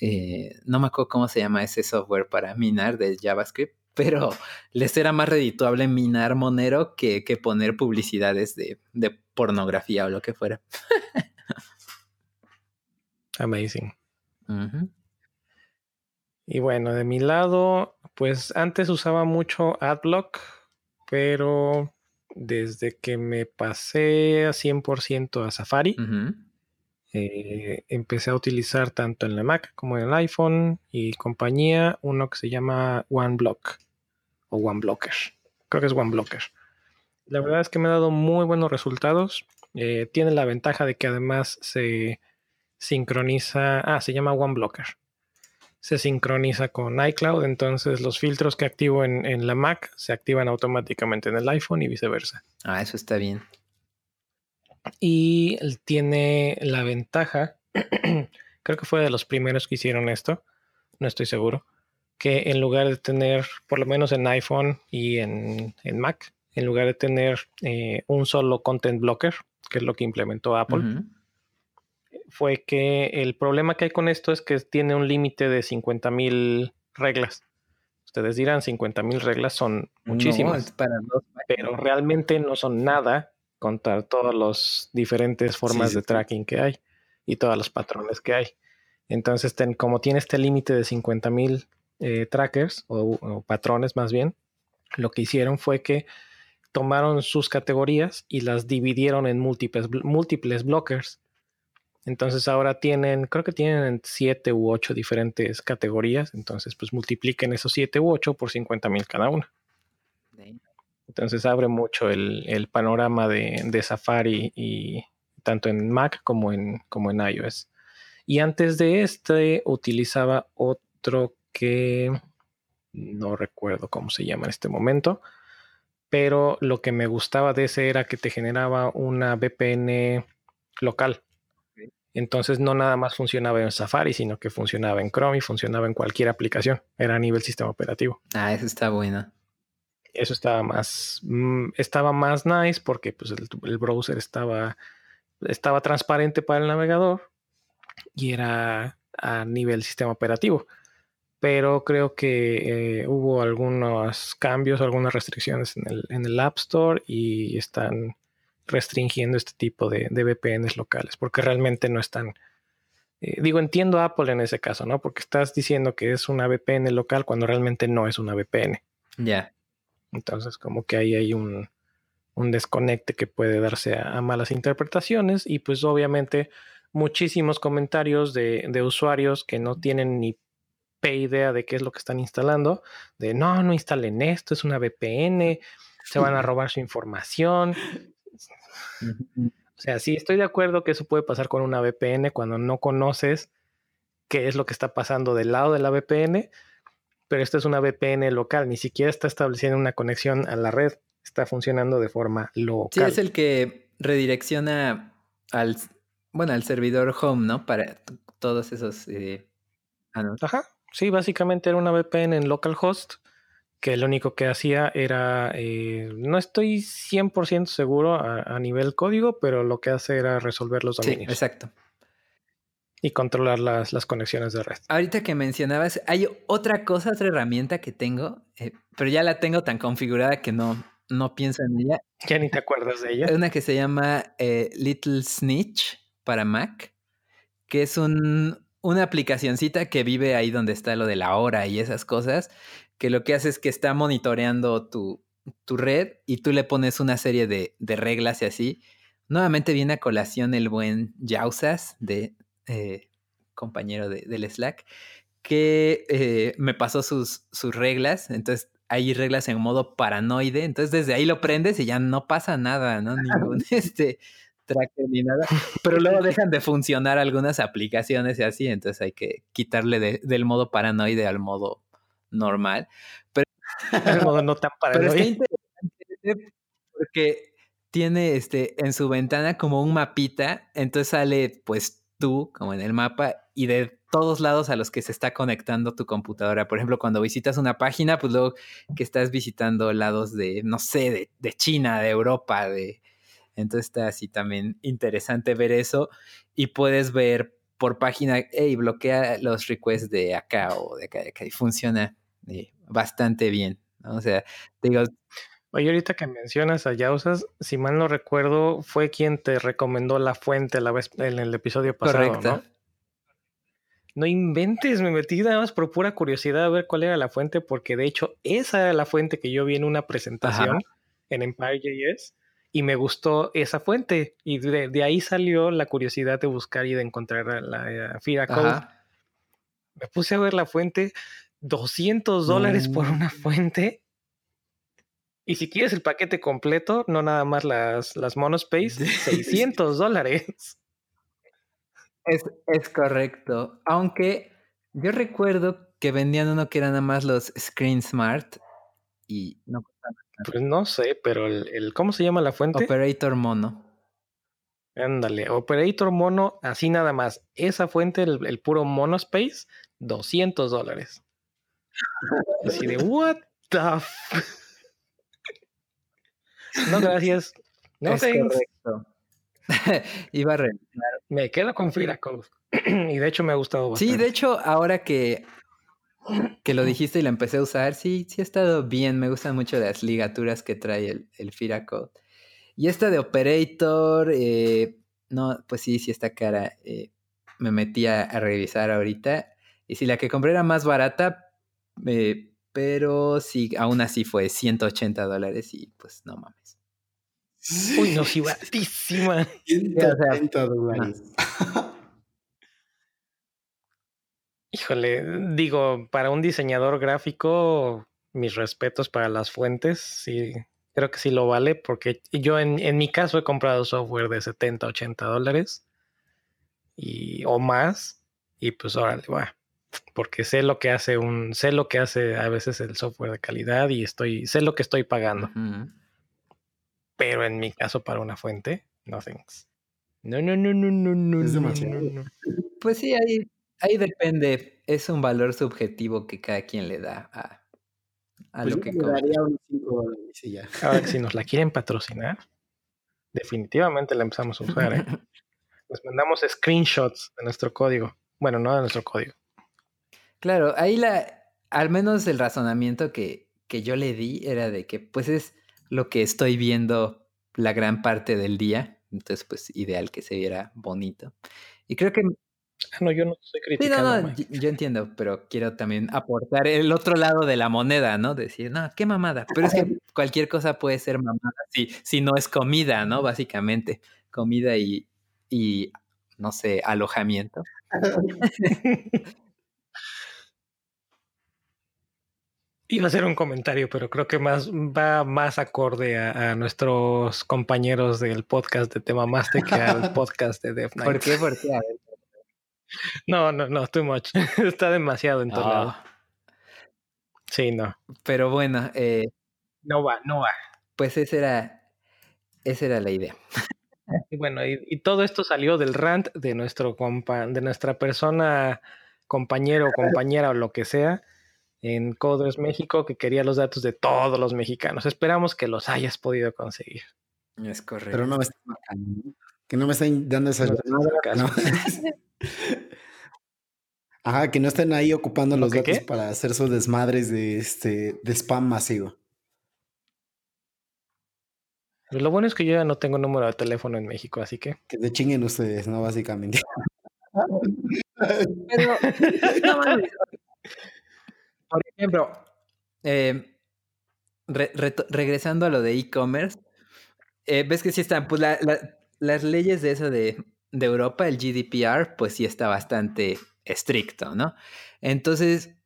eh, no me acuerdo cómo se llama ese software para minar de JavaScript, pero les era más redituable minar Monero que, poner publicidades de, pornografía o lo que fuera. Amazing. Y bueno, de mi lado, pues antes usaba mucho AdBlock, pero desde que me pasé a 100% a Safari, eh, empecé a utilizar tanto en la Mac como en el iPhone y compañía uno que se llama OneBlock o OneBlocker. Creo que es OneBlocker. La verdad es que me ha dado muy buenos resultados. Eh, tiene la ventaja de que además se sincroniza. Ah, se llama OneBlocker. Se sincroniza con iCloud, entonces los filtros que activo en, en la Mac se activan automáticamente en el iPhone y viceversa. Ah, eso está bien y tiene la ventaja, creo que fue de los primeros que hicieron esto, no estoy seguro, que en lugar de tener, por lo menos en iPhone y en, Mac, en lugar de tener eh, un solo content blocker, que es lo que implementó Apple, fue que el problema que hay con esto es que tiene un límite de 50.000 reglas. Ustedes dirán, 50.000 reglas son muchísimas, pero realmente no son nada contra todas las diferentes formas de tracking que hay y todos los patrones que hay. Entonces, como tiene este límite de 50.000 eh, trackers o, patrones más bien, lo que hicieron fue que tomaron sus categorías y las dividieron en múltiples, múltiples blockers. Entonces ahora tienen, creo que tienen siete u ocho diferentes categorías. Entonces, pues multipliquen esos siete u ocho por 50 mil cada una. Entonces abre mucho el, panorama de, Safari y tanto en Mac como en, como en iOS. Y antes de este utilizaba otro que no recuerdo cómo se llama en este momento, pero lo que me gustaba de ese era que te generaba una VPN local. Entonces no nada más funcionaba en Safari, sino que funcionaba en Chrome y funcionaba en cualquier aplicación. Era a nivel sistema operativo. Ah, eso está bueno. Eso estaba más, mm, estaba más nice porque pues, el, browser estaba, estaba transparente para el navegador y era a nivel sistema operativo. Pero creo que eh, hubo algunos cambios, algunas restricciones en el, en el App Store y están restringiendo este tipo de, VPNs locales, porque realmente no están... Eh, digo, entiendo Apple en ese caso, ¿no? Porque estás diciendo que es una VPN local cuando realmente no es una VPN. Ya. Entonces, como que ahí hay un, un desconecte que puede darse a, malas interpretaciones y pues obviamente muchísimos comentarios de, de, usuarios que no tienen ni idea de qué es lo que están instalando, de no, no instalen esto, es una VPN, se van a robar su información, o sea, sí, estoy de acuerdo que eso puede pasar con una VPN cuando no conoces qué es lo que está pasando del lado de la VPN, pero esta es una VPN local, ni siquiera está estableciendo una conexión a la red, está funcionando de forma local. Sí, es el que redirecciona al, bueno, al servidor home, ¿no? Para todos esos... Eh, Ajá, sí, básicamente era una VPN en localhost que lo único que hacía era, eh, no estoy 100% seguro a, nivel código, pero lo que hace era resolver los dominios. Sí, exacto. Y controlar las, conexiones de red. Ahorita que mencionabas, hay otra cosa, otra herramienta que tengo, eh, pero ya la tengo tan configurada que no, no pienso en ella. Ya ni te acuerdas de ella. Es una que se llama eh, Little Snitch para Mac, que es un, una aplicacioncita que vive ahí donde está lo de la hora y esas cosas, que lo que hace es que está monitoreando tu, red y tú le pones una serie de, reglas y así. Nuevamente viene a colación el buen Yausas, de eh, compañero de, del Slack, que eh, me pasó sus, sus reglas. Entonces hay reglas en modo paranoide. Entonces desde ahí lo prendes y ya no pasa nada, ¿no? Ningún este tracker ni nada. Pero luego dejan de funcionar algunas aplicaciones y así. Entonces hay que quitarle del modo paranoide al modo normal. Pero, no tan pero está interesante porque tiene este en su ventana como un mapita, entonces sale pues tú como en el mapa y de todos lados a los que se está conectando tu computadora. Por ejemplo, cuando visitas una página, pues luego que estás visitando lados de, no sé, de, China, de Europa, de... Entonces está así también interesante ver eso y puedes ver por página, hey, bloquea los requests de acá o de acá, de acá y funciona eh, bastante bien. O sea, digo... Oye, ahorita que mencionas a Yausas, si mal no recuerdo, fue quien te recomendó la fuente la vez en el episodio pasado, Correcto. ¿no? No inventes, me metí nada más por pura curiosidad a ver cuál era la fuente, porque de hecho esa era la fuente que yo vi en una presentación en Empire.js y me gustó esa fuente. Y de, ahí salió la curiosidad de buscar y de encontrar la, la Fira Code. Me puse a ver la fuente, 200 dólares por una fuente. Y si quieres el paquete completo, no nada más las, las monospace, 600 dólares. Es, es correcto. Aunque yo recuerdo que vendían uno que era nada más los Screen Smart y no Pues no sé, pero el, ¿cómo se llama la fuente? Operator Mono. Ándale, Operator Mono, así nada más. Esa fuente, el, el puro Monospace, 200 dólares. Así de, what the No, gracias. No, es correcto. Iba a revisar. Me quedo con Firacol. y de hecho me ha gustado bastante. Sí, de hecho, ahora que, que lo dijiste y lo empecé a usar, sí, sí ha estado bien. Me gustan mucho las ligaturas que trae el, el Firacode. Y esta de Operator, eh, no, pues sí, sí está cara. Eh, me metí a, revisar ahorita. Y si la que compré era más barata, eh, pero sí, aún así fue 180 dólares y pues no mames. Uy, no, sí, baratísima. 180 dólares. Híjole, digo, para un diseñador gráfico, mis respetos para las fuentes, sí, creo que sí lo vale, porque yo en, en mi caso he comprado software de 70, 80 dólares y, o más, y pues órale, va, porque sé lo que hace un, sé lo que hace a veces el software de calidad y estoy, sé lo que estoy pagando. Pero en mi caso, para una fuente, no thanks. No, no, no, no, no, no. Es demasiado. Pues sí, ahí Ahí depende, es un valor subjetivo que cada quien le da a, a Pues lo yo que le compra. daría unos 5 dólares y ya. Ahora, si nos la quieren patrocinar, definitivamente la empezamos a usar. ¿eh? Les mandamos screenshots de nuestro código. Bueno, no de nuestro código. Claro, ahí la, al menos el razonamiento que, que yo le di era de que pues es lo que estoy viendo la gran parte del día, entonces pues ideal que se viera bonito. Y creo que Ah, no, yo no estoy Sí, no, criticando. no, Mike. y- yo entiendo, pero quiero también aportar el otro lado de la moneda, ¿no? Decir, no, qué mamada. Pero es que cualquier cosa puede ser mamada si, si no es comida, ¿no? Básicamente, comida y, y no sé, alojamiento. Iba a hacer un comentario, pero creo que más va más acorde a, a nuestros compañeros del podcast de Tema Master que al podcast de Death ¿Por Knight. qué? ¿Por qué? A ver. No, no, no, too much. Está demasiado entonado. Ah, Sí, no. pero bueno, eh, No va, no va. pues esa era, esa era la idea. Y bueno, y, y todo esto salió del rant de nuestro compa, de nuestra persona, compañero o compañera o lo que sea, en Coders México, que quería los datos de todos los mexicanos. Esperamos que los hayas podido conseguir. Es correcto. Pero no me están marcando. Que no me están dando esa No. Ajá, que no estén ahí ocupando ¿Lo los datos qué? para hacer sus desmadres de este de spam masivo. Pero lo bueno es que yo ya no tengo número de teléfono en México, así que. Que se chinguen ustedes, ¿no? Básicamente. Pero, no. Por ejemplo, eh, re- reto- regresando a lo de e-commerce, eh, ves que sí están, pues la- la- las leyes de eso de, de Europa, el GDPR, pues sí está bastante estricto, ¿no? Entonces,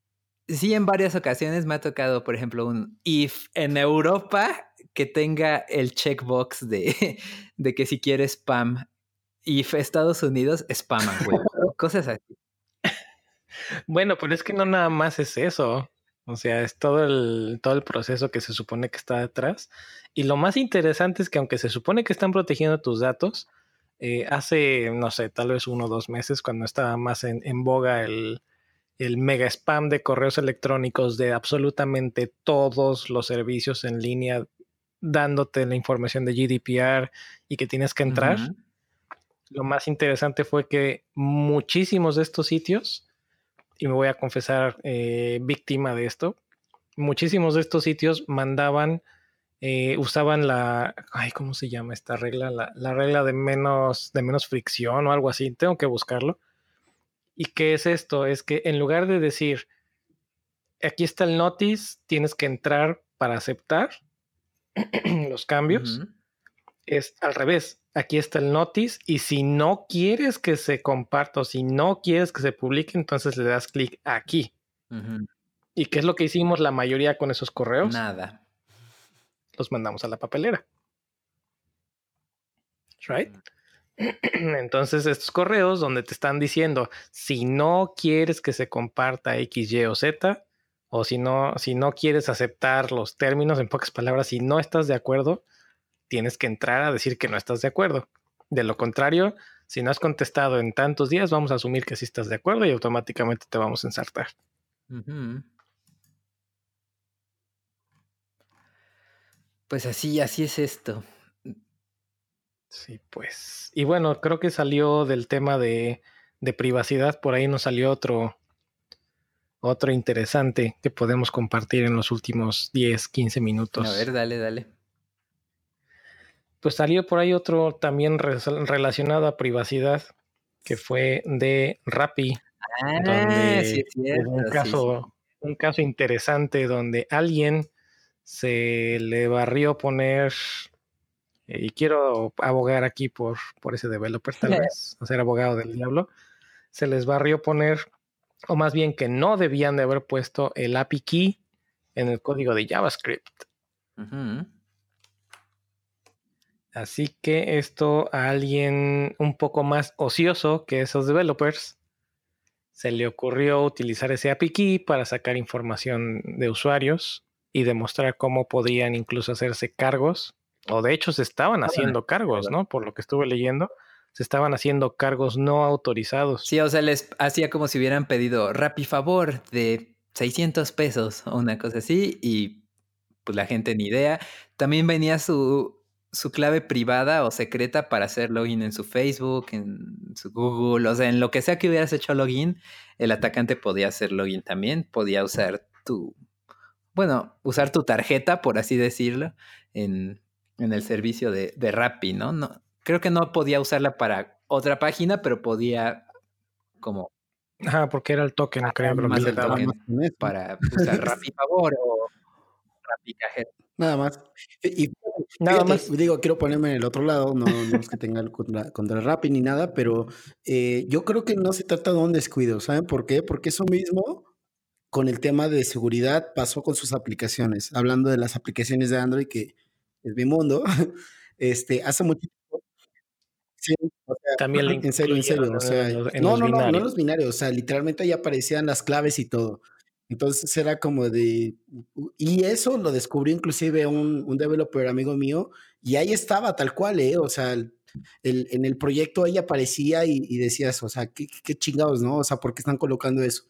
sí en varias ocasiones me ha tocado, por ejemplo, un if en Europa que tenga el checkbox de, de que si quiere spam, if Estados Unidos, spam, güey. Cosas así. Bueno, pero es que no nada más es eso. O sea, es todo el, todo el proceso que se supone que está detrás. Y lo más interesante es que aunque se supone que están protegiendo tus datos, eh, hace, no sé, tal vez uno o dos meses, cuando estaba más en, en boga el, el mega spam de correos electrónicos de absolutamente todos los servicios en línea, dándote la información de GDPR y que tienes que entrar. Lo más interesante fue que muchísimos de estos sitios, y me voy a confesar eh, víctima de esto, muchísimos de estos sitios mandaban, eh, usaban la, ay, ¿cómo se llama esta regla? La, la regla de menos, de menos fricción o algo así, tengo que buscarlo. ¿Y qué es esto? Es que en lugar de decir, aquí está el notice, tienes que entrar para aceptar los cambios es al revés. Aquí está el notice y si no quieres que se comparta o si no quieres que se publique, entonces le das clic aquí. ¿Y qué es lo que hicimos la mayoría con esos correos? Nada. Los mandamos a la papelera. Right? Entonces, estos correos donde te están diciendo, si no quieres que se comparta X, Y o Z, o si no, si no quieres aceptar los términos, en pocas palabras, si no estás de acuerdo, tienes que entrar a decir que no estás de acuerdo. De lo contrario, si no has contestado en tantos días, vamos a asumir que sí estás de acuerdo y automáticamente te vamos a ensartar. Pues así, así es esto. Sí, pues. Y bueno, creo que salió del tema de, de privacidad, por ahí nos salió otro, otro interesante que podemos compartir en los últimos 10, 15 minutos. A ver, dale, dale. Pues salió por ahí otro también relacionado a privacidad, que fue de Rappi. Ah, sí, un caso, un caso interesante donde alguien se le barrió poner y quiero abogar aquí por, por ese developer, tal vez, o ser abogado del diablo, se les barrió poner o más bien que no debían de haber puesto el API key en el código de JavaScript. Así que esto a alguien un poco más ocioso que esos developers se le ocurrió utilizar ese API key para sacar información de usuarios y demostrar cómo podían incluso hacerse cargos, o de hecho se estaban haciendo cargos, ¿no? Por lo que estuve leyendo, se estaban haciendo cargos no autorizados. Sí, o sea, les hacía como si hubieran pedido Rappi favor de 600 pesos o una cosa así y pues la gente ni idea. También venía su, su clave privada o secreta para hacer login en su Facebook, en su Google, o sea, en lo que sea que hubieras hecho login, el atacante podía hacer login también, podía usar tu, bueno, usar tu tarjeta, por así decirlo, en, en el servicio de, de Rappi, ¿no? ¿no? creo que no podía usarla para otra página, pero podía como... Ajá, porque era el token, creo que más el token para usar Rappi Favor o Rappi Cajero. Nada más. Y, nada más. Digo, quiero ponerme en el otro lado, no, no es que tenga contra, contra Rappi ni nada, pero eh, yo creo que no se trata de un descuido, ¿saben por qué? Porque eso mismo con el tema de seguridad pasó con sus aplicaciones, hablando de las aplicaciones de Android, que es mi mundo, este, hace mucho Sí, o sea, También en serio, en serio. O sea, no, no, no, no los binarios. O sea, literalmente ahí aparecían las claves y todo. Entonces era como de. Y eso lo descubrió inclusive un, un developer amigo mío. Y ahí estaba tal cual, ¿eh? O sea, el, en el proyecto ahí aparecía y, y decías, o sea, ¿qué, ¿qué, chingados, ¿no? O sea, ¿por qué están colocando eso?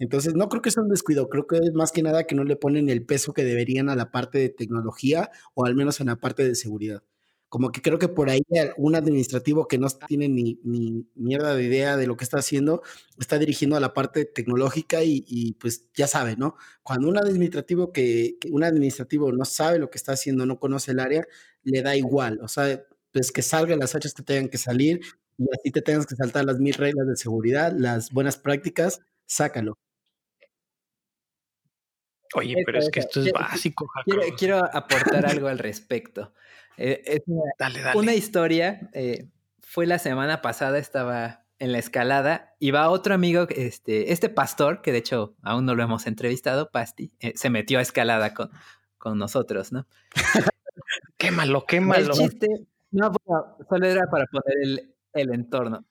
Entonces, no creo que sea un descuido, creo que es más que nada que no le ponen el peso que deberían a la parte de tecnología o al menos en la parte de seguridad como que creo que por ahí un administrativo que no tiene ni, ni mierda de idea de lo que está haciendo, está dirigiendo a la parte tecnológica y, pues ya sabe, ¿no? Cuando un administrativo que, un administrativo no sabe lo que está haciendo, no conoce el área, le da igual, o sea, pues que salgan las hachas que tengan que salir y así te tengas que saltar las mil reglas de seguridad, las buenas prácticas, sácalo. Oye, pero es que esto es básico. Quiero, quiero, aportar algo al respecto. Eh, es una, historia. Eh, fue la semana pasada, estaba en la escalada y va otro amigo, este, este pastor, que de hecho aún no lo hemos entrevistado, Pasti, eh, se metió a escalada con, con nosotros, ¿no? quémalo, quémalo. El chiste, no, solo era para poner el, el entorno.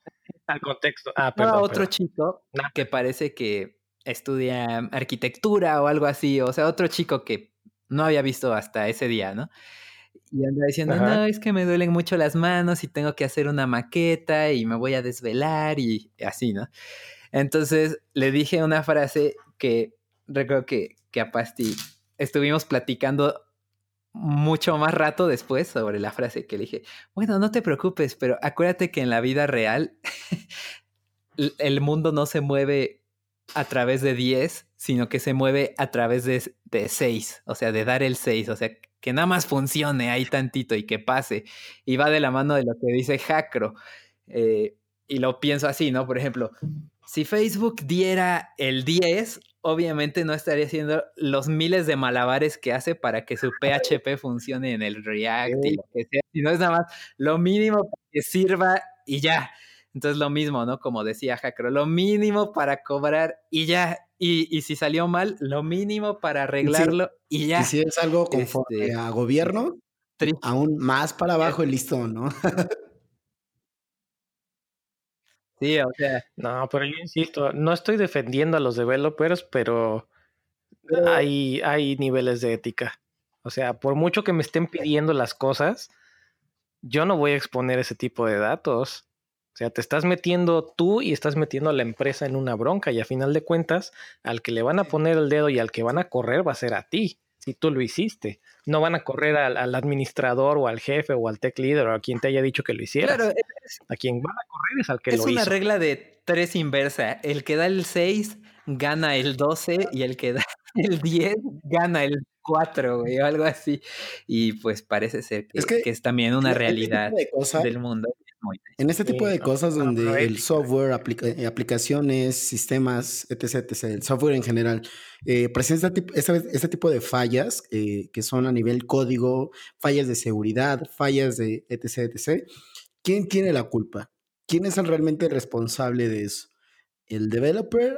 Al contexto. Ah, perdón, otro chico que parece que estudia arquitectura o algo así, o sea, otro chico que no había visto hasta ese día, ¿no? Y anda diciendo, no, es que me duelen mucho las manos y tengo que hacer una maqueta y me voy a desvelar y así, ¿no? Entonces le dije una frase que recuerdo que, que a Pasti estuvimos platicando mucho más rato después sobre la frase que le dije, bueno, no te preocupes, pero acuérdate que en la vida real el mundo no se mueve a través de 10, sino que se mueve a través de, de 6, o sea, de dar el 6, o sea, que nada más funcione ahí tantito y que pase. Y va de la mano de lo que dice Jacro. Eh, y lo pienso así, ¿no? Por ejemplo, si Facebook diera el 10, obviamente no estaría haciendo los miles de malabares que hace para que su PHP funcione en el React y lo que sea, sino es nada más lo mínimo para que sirva y ya. Entonces lo mismo, ¿no? Como decía Jacro, lo mínimo para cobrar y ya. Y, si salió mal, lo mínimo para arreglarlo y ya. Y si es algo conforme este, a gobierno, aún más para abajo y listo, ¿no? sí, o sea. No, pero yo insisto, no estoy defendiendo a los developers, pero, hay, hay niveles de ética. O sea, por mucho que me estén pidiendo las cosas, yo no voy a exponer ese tipo de datos. O sea, te estás metiendo tú y estás metiendo a la empresa en una bronca y a final de cuentas, al que le van a poner el dedo y al que van a correr va a ser a ti. si tú lo hiciste. No van a correr al, administrador o al jefe o al tech leader o a quien te haya dicho que lo hiciera. Claro, a quien van a correr es al que lo hizo. Es una regla de tres inversa. El que da el 6 gana el 12 y el que da el 10 gana el 4, o algo así. Y pues parece ser que es, también una este realidad del mundo. En este tipo de cosas donde el software, eh, aplicaciones, sistemas, etc., etc., el software en general, eh, presenta este, este, tipo de fallas eh, que son a nivel código, fallas de seguridad, fallas de etc., etc., ¿quién tiene la culpa? ¿Quién es el realmente responsable de eso? ¿El developer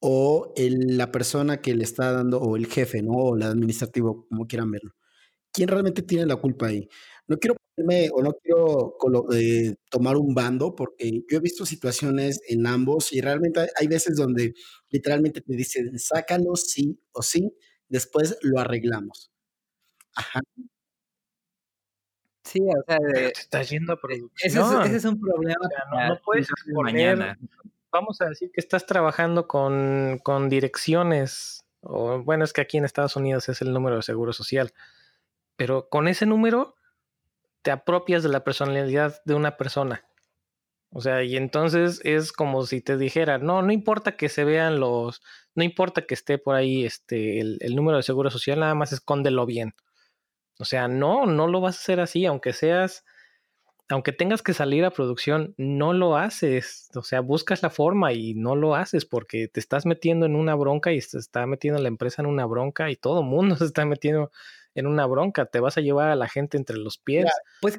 o la persona que le está dando, o el jefe, ¿no? O el administrativo, como quieran verlo? ¿Quién realmente tiene la culpa ahí? No quiero o no quiero eh, tomar un bando porque yo he visto situaciones en ambos y realmente hay veces donde literalmente te dicen, sácalo sí o sí, después lo arreglamos. Ajá. Sí, o sea, te estás yendo a e, producción. Ese es, un problema. no, puedes mañana. Vamos a decir que estás trabajando con, con direcciones, o bueno, es que aquí en Estados Unidos es el número de seguro social, pero con ese número te apropias de la personalidad de una persona. O sea, y entonces es como si te dijera, no, no importa que se vean los, no importa que esté por ahí este, el, número de seguro social, nada más escóndelo bien. O sea, no, no lo vas a hacer así, aunque seas, aunque tengas que salir a producción, no lo haces. O sea, buscas la forma y no lo haces porque te estás metiendo en una bronca y se está metiendo la empresa en una bronca y todo mundo se está metiendo en una bronca, te vas a llevar a la gente entre los pies. pues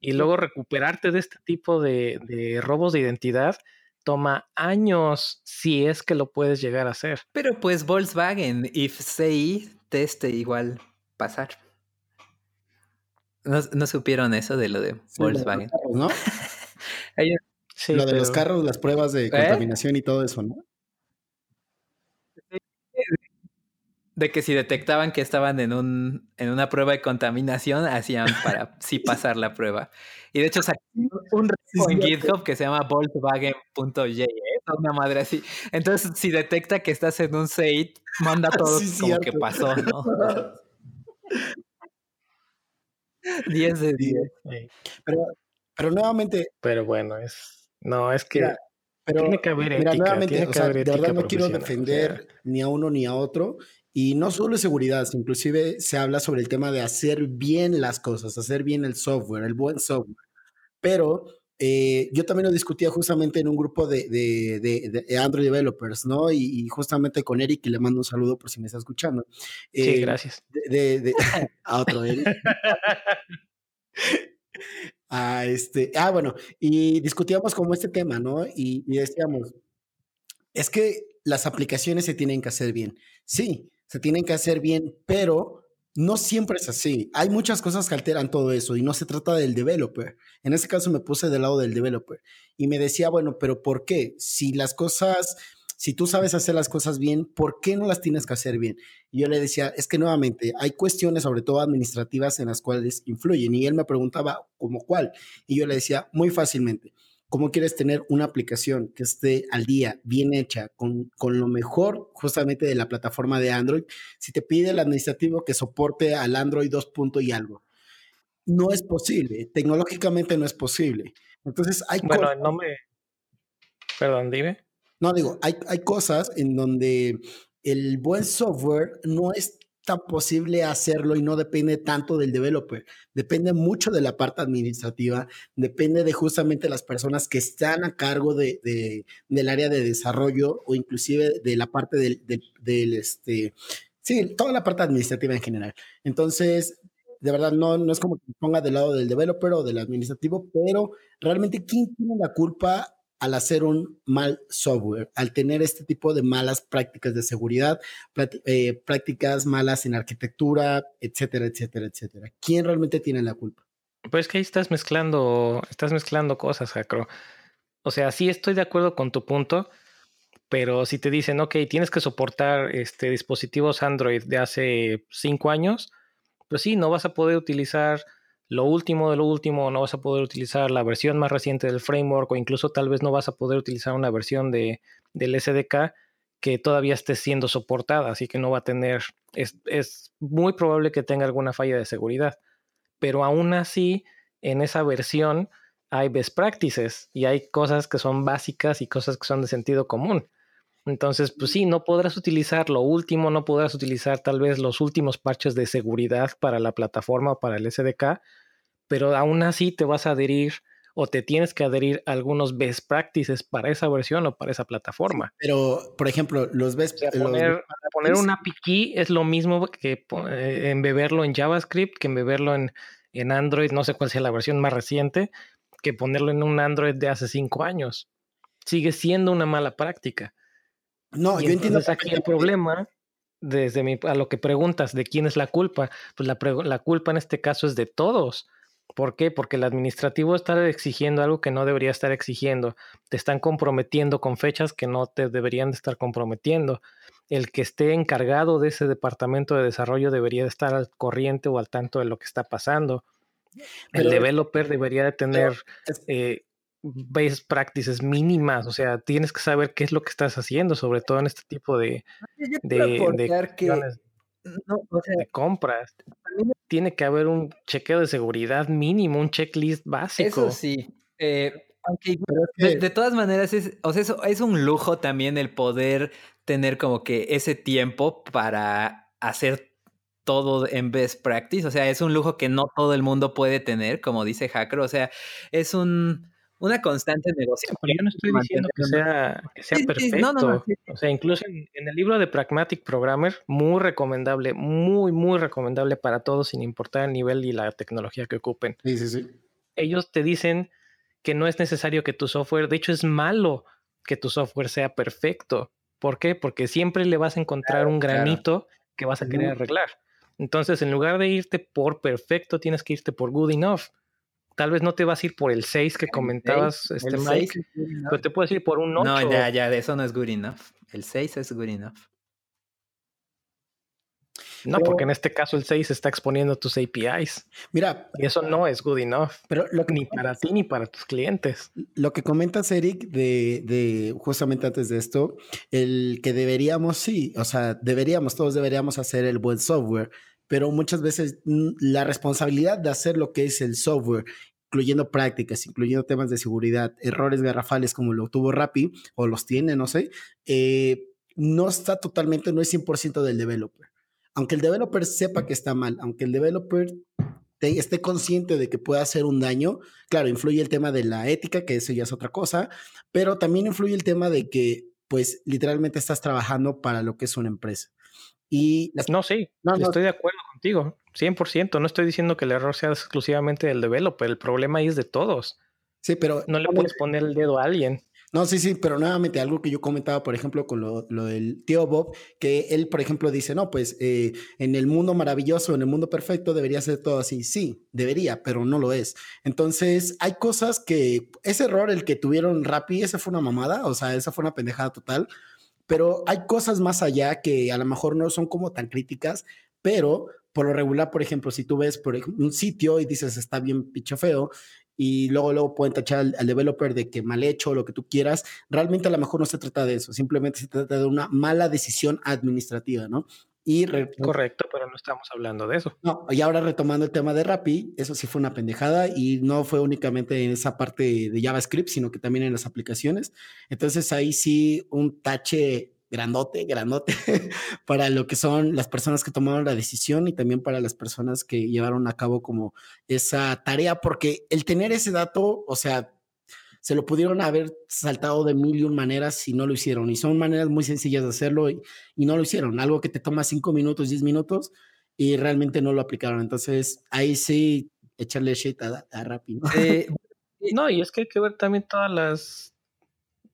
Y luego recuperarte de este tipo de, robos de identidad toma años si es que lo puedes llegar a hacer. Pero pues Volkswagen, if say, teste igual pasar. ¿No, supieron eso de lo de Volkswagen? ¿no? lo de los carros, las pruebas de ¿Eh? contaminación y todo eso, ¿no? De que si detectaban que estaban en, un, en una prueba de contaminación, hacían para sí pasar la prueba. Y de hecho sacaron un repo en GitHub que se llama Volkswagen.js, una madre así. Entonces, si detecta que estás en un SAID, manda todo como que pasó, ¿no? 10 de 10. Pero, pero nuevamente. Pero bueno, es. No, es que. pero, tiene que haber ética. nuevamente, o sea, de verdad no quiero defender ni a uno ni a otro. Y no solo seguridad, inclusive se habla sobre el tema de hacer bien las cosas, hacer bien el software, el buen software. Pero eh, yo también lo discutía justamente en un grupo de, de, Android developers, ¿no? Y, justamente con Eric, y le mando un saludo por si me está escuchando. sí, eh, gracias. a otro Eric. a este, ah, bueno, y discutíamos como este tema, ¿no? Y, y decíamos, es que las aplicaciones se tienen que hacer bien. Sí, se tienen que hacer bien, pero no siempre es así. Hay muchas cosas que alteran todo eso y no se trata del developer. En este caso me puse del lado del developer y me decía, bueno, pero ¿por qué? Si las cosas, si tú sabes hacer las cosas bien, ¿por qué no las tienes que hacer bien? Y yo le decía, es que nuevamente hay cuestiones, sobre todo administrativas, en las cuales influyen. Y él me preguntaba, ¿cómo cuál? Y yo le decía, muy fácilmente cómo quieres tener una aplicación que esté al día, bien hecha, con, con, lo mejor justamente de la plataforma de Android, si te pide el administrativo que soporte al Android 2. y algo. No es posible, tecnológicamente no es posible. Entonces hay Bueno, no me... Perdón, dime. No, digo, hay, hay cosas en donde el buen software no es tan posible hacerlo y no depende tanto del developer. Depende mucho de la parte administrativa, depende de justamente las personas que están a cargo de, del área de desarrollo o inclusive de la parte del, del, este, sí, toda la parte administrativa en general. Entonces, de verdad, no, no es como que ponga del lado del developer o del administrativo, pero realmente, ¿quién tiene la culpa al hacer un mal software, al tener este tipo de malas prácticas de seguridad, eh, prácticas malas en arquitectura, etcétera, etcétera, etcétera. ¿Quién realmente tiene la culpa? Pues que ahí estás mezclando, estás mezclando cosas, Jacro. O sea, sí estoy de acuerdo con tu punto, pero si te dicen, ok, tienes que soportar este, dispositivos Android de hace cinco años, pues sí, no vas a poder utilizar lo último de lo último, no vas a poder utilizar la versión más reciente del framework o incluso tal vez no vas a poder utilizar una versión de, del SDK que todavía esté siendo soportada, así que no va a tener, es, es muy probable que tenga alguna falla de seguridad, pero aún así, en esa versión hay best practices y hay cosas que son básicas y cosas que son de sentido común. Entonces, pues sí, no podrás utilizar lo último, no podrás utilizar tal vez los últimos parches de seguridad para la plataforma o para el SDK, pero aún así te vas a adherir o te tienes que adherir a algunos best practices para esa versión o para esa plataforma. pero, por ejemplo, los best o poner, poner un API key es lo mismo que eh, embeberlo en JavaScript, que embeberlo en, en Android, no sé cuál sea la versión más reciente, que ponerlo en un Android de hace cinco años. Sigue siendo una mala práctica. No, yo entiendo. aquí el problema, desde mi, a lo que preguntas, de quién es la culpa, pues la, la culpa en este caso es de todos. ¿Por qué? Porque el administrativo está exigiendo algo que no debería estar exigiendo. Te están comprometiendo con fechas que no te deberían de estar comprometiendo. El que esté encargado de ese departamento de desarrollo debería de estar al corriente o al tanto de lo que está pasando. el developer debería de tener eh, best practices mínimas, o sea, tienes que saber qué es lo que estás haciendo, sobre todo en este tipo de, de, que, de compras. Tiene que haber un chequeo de seguridad mínimo, un checklist básico. Eso sí. Eh, aunque de, todas maneras es, o sea, eso, es un lujo también el poder tener como que ese tiempo para hacer todo en best practice. O sea, es un lujo que no todo el mundo puede tener, como dice Hacker. O sea, es un una constante negociación. yo no estoy diciendo que sea, que sea perfecto. o sea, incluso en, el libro de Pragmatic Programmer, muy recomendable, muy, muy recomendable para todos, sin importar el nivel y la tecnología que ocupen. Sí, sí, sí. Ellos te dicen que no es necesario que tu software, de hecho es malo que tu software sea perfecto. ¿Por qué? Porque siempre le vas a encontrar un granito que vas a querer arreglar. Entonces, en lugar de irte por perfecto, tienes que irte por good enough. Tal vez no te vas a ir por el 6 que comentabas, este Mike, pero te puedes ir por un 8. No, ya, ya, de eso no es good enough. El 6 es good enough. No, porque en este caso el 6 está exponiendo tus APIs. Mira. Y eso no es good enough. Pero lo que ni para ti ni para tus clientes. Lo que comentas, Eric, de, de justamente antes de esto, el que deberíamos, sí, o sea, deberíamos, todos deberíamos hacer el buen software, pero muchas veces mm, la responsabilidad de hacer lo que es el software, incluyendo prácticas, incluyendo temas de seguridad, errores garrafales como lo tuvo Rappi o los tiene, no sé, eh, no está totalmente, no es 100% del developer. Aunque el developer sepa que está mal, aunque el developer esté consciente de que puede hacer un daño, claro, influye el tema de la ética, que eso ya es otra cosa, pero también influye el tema de que, pues, literalmente estás trabajando para lo que es una empresa. Y No, sí, no, estoy de acuerdo contigo, 100%. No estoy diciendo que el error sea exclusivamente del developer, el problema ahí es de todos. Sí, pero... No le puedes poner el dedo a alguien. No, sí, sí, pero nuevamente algo que yo comentaba, por ejemplo, con lo, del tío Bob, que él, por ejemplo, dice, no, pues eh, en el mundo maravilloso, en el mundo perfecto, debería ser todo así. Sí, debería, pero no lo es. Entonces, hay cosas que, ese error, el que tuvieron Rappi, esa fue una mamada, o sea, esa fue una pendejada total, pero hay cosas más allá que a lo mejor no son como tan críticas, pero por lo regular, por ejemplo, si tú ves por un sitio y dices está bien picho feo y luego luego pueden tachar al, developer de que mal hecho lo que tú quieras, realmente a lo mejor no se trata de eso, simplemente se trata de una mala decisión administrativa, ¿no? Correcto, pero no estamos hablando de eso. No, y ahora retomando el tema de Rappi, eso sí fue una pendejada y no fue únicamente en esa parte de JavaScript, sino que también en las aplicaciones. Entonces ahí sí un tache grandote, grandote para lo que son las personas que tomaron la decisión y también para las personas que llevaron a cabo como esa tarea, porque el tener ese dato, o sea, se lo pudieron haber saltado de mil y un maneras si no lo hicieron. Y son maneras muy sencillas de hacerlo y, no lo hicieron. Algo que te toma cinco minutos, diez minutos y realmente no lo aplicaron. Entonces ahí sí, echarle shit a, rápido. no, y es que hay que ver también todas las...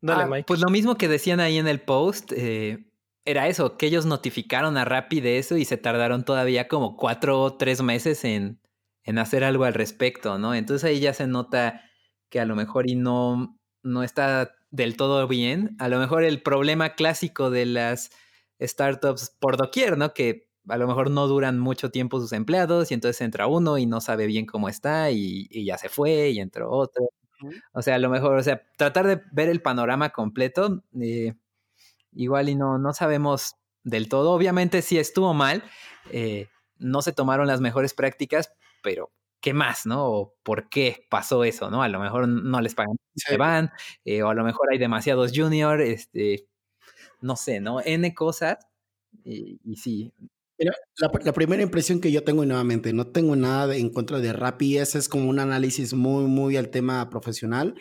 Dale, ah, Mike. Pues lo mismo que decían ahí en el post, eh, era eso, que ellos notificaron a Rappi de eso y se tardaron todavía como cuatro o tres meses en, en hacer algo al respecto, ¿no? Entonces ahí ya se nota que a lo mejor y no, no está del todo bien. A lo mejor el problema clásico de las startups por doquier, ¿no? Que a lo mejor no duran mucho tiempo sus empleados y entonces entra uno y no sabe bien cómo está y, ya se fue y entró otro. O sea, a lo mejor, o sea, tratar de ver el panorama completo. Eh, igual y no, no sabemos del todo. Obviamente sí estuvo mal, eh, no se tomaron las mejores prácticas, pero ¿qué más, no? O ¿Por qué pasó eso, no? A lo mejor no les pagan, se van, eh, o a lo mejor hay demasiados junior, este, no sé, ¿no? N cosas, y, sí. la, primera impresión que yo tengo, y nuevamente, no tengo nada en contra de Rappi, ese es como un análisis muy, muy al tema profesional.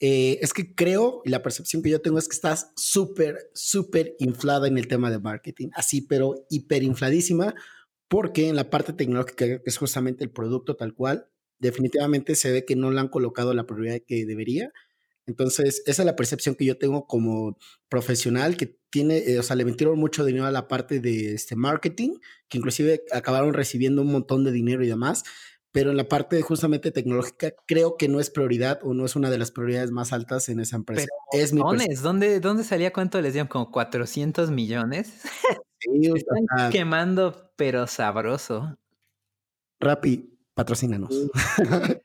Eh, es que creo, y la percepción que yo tengo es que estás súper, súper inflada en el tema de marketing, así, pero hiperinfladísima, porque en la parte tecnológica, que es justamente el producto tal cual, definitivamente se ve que no le han colocado la prioridad que debería. Entonces, esa es la percepción que yo tengo como profesional, que tiene, eh, o sea, le metieron mucho dinero a la parte de este marketing, que inclusive acabaron recibiendo un montón de dinero y demás, pero en la parte justamente tecnológica creo que no es prioridad o no es una de las prioridades más altas en esa empresa. es mi ¿dónde, ¿Dónde salía cuánto les dieron? ¿Como 400 millones? Sí, Están quemando, pero sabroso. Rappi, patrocínanos.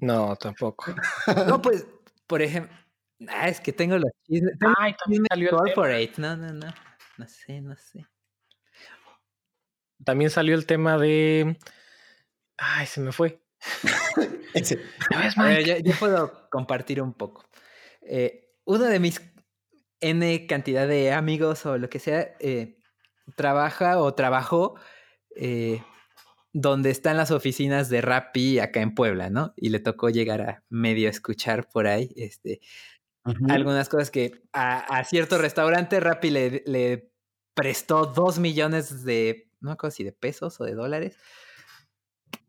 no, tampoco. No, pues, por ejemplo, ah, es que tengo los chismes. Ay, también salió corporate. No, no, no. No sé, no sé. También salió el tema de Ay, se me fue. yo, puedo compartir un poco. Eh, uno de mis N cantidad de amigos o lo que sea eh, trabaja o trabajó eh, donde están las oficinas de Rappi acá en Puebla, ¿no? Y le tocó llegar a medio escuchar por ahí este, algunas cosas que a, cierto restaurante Rappi le, le, prestó dos millones de, no sé si de pesos o de dólares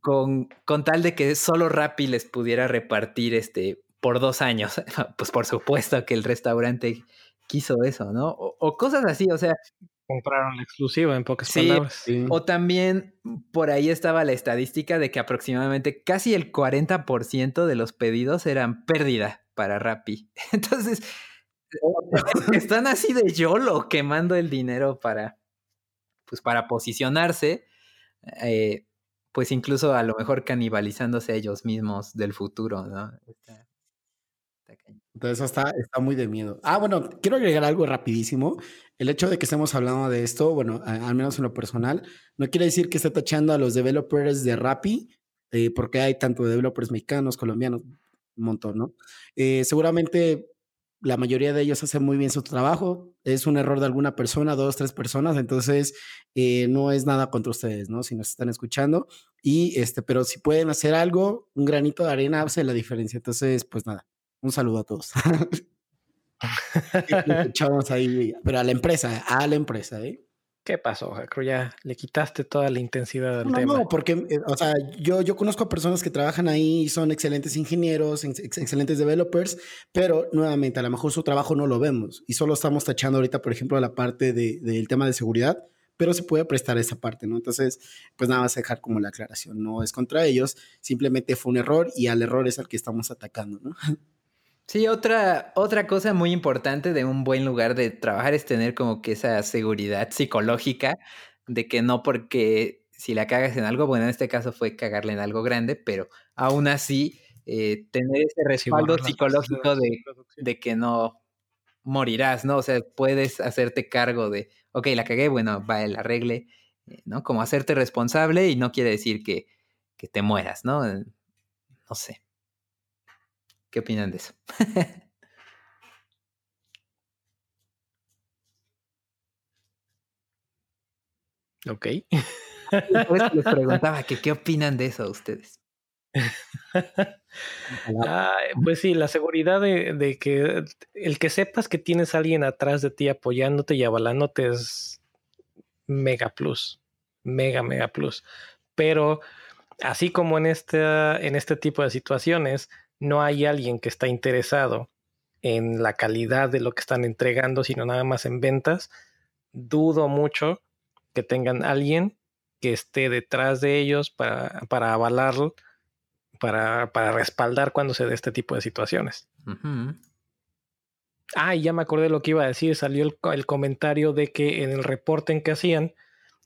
con, con tal de que solo Rappi les pudiera repartir este por dos años. Pues por supuesto que el restaurante quiso eso, ¿no? O, cosas así, o sea. Compraron la exclusiva en pocas palabras. O también por ahí estaba la estadística de que aproximadamente casi el 40% de los pedidos eran pérdida para Rappi. Entonces, oh. están así de YOLO quemando el dinero para, pues para posicionarse. Eh, pues incluso a lo mejor canibalizándose ellos mismos del futuro, ¿no? Entonces está, está muy de miedo. Ah, bueno, quiero agregar algo rapidísimo. El hecho de que estemos hablando de esto, bueno, al menos en lo personal, no quiere decir que esté tachando a los developers de Rappi, eh, porque hay tanto developers mexicanos, colombianos, un montón, ¿no? Eh, seguramente la mayoría de ellos hacen muy bien su trabajo. Es un error de alguna persona, dos, tres personas. Entonces, eh, no es nada contra ustedes, ¿no? Si nos están escuchando. Y este, pero si pueden hacer algo, un granito de arena hace la diferencia. Entonces, pues nada, un saludo a todos. Escuchamos ahí, pero a la empresa, a la empresa, ¿eh? ¿Qué pasó, Jacro? Ya le quitaste toda la intensidad del tema. No, porque, eh, o sea, yo, yo conozco a personas que trabajan ahí y son excelentes ingenieros, excelentes developers, pero nuevamente, a lo mejor su trabajo no lo vemos y solo estamos tachando ahorita, por ejemplo, la parte del tema de seguridad, pero se puede prestar esa parte, ¿no? Entonces, pues nada más dejar como la aclaración, no es contra ellos, simplemente fue un error y al error es al que estamos atacando, ¿no? Sí, otra, otra cosa muy importante de un buen lugar de trabajar es tener como que esa seguridad psicológica de que no porque si la cagas en algo, bueno, en este caso fue cagarle en algo grande, pero aún así eh, tener ese respaldo psicológico de, de, que no morirás, ¿no? O sea, puedes hacerte cargo de, ok, la cagué, bueno, va el arregle, eh, ¿no? Como hacerte responsable y no quiere decir que, que te mueras, ¿no? No sé. ¿Qué opinan de eso? ok. Después les preguntaba que qué opinan de eso ustedes. pues sí, la seguridad de, que el que sepas que tienes a alguien atrás de ti apoyándote y avalándote es mega plus, mega, mega plus. Pero así como en este, en este tipo de situaciones, no hay alguien que está interesado en la calidad de lo que están entregando, sino nada más en ventas, dudo mucho que tengan alguien que esté detrás de ellos para, para avalarlo, para, para, respaldar cuando se dé este tipo de situaciones. Ah, y ya me acordé lo que iba a decir, salió el, comentario de que en el reporte en que hacían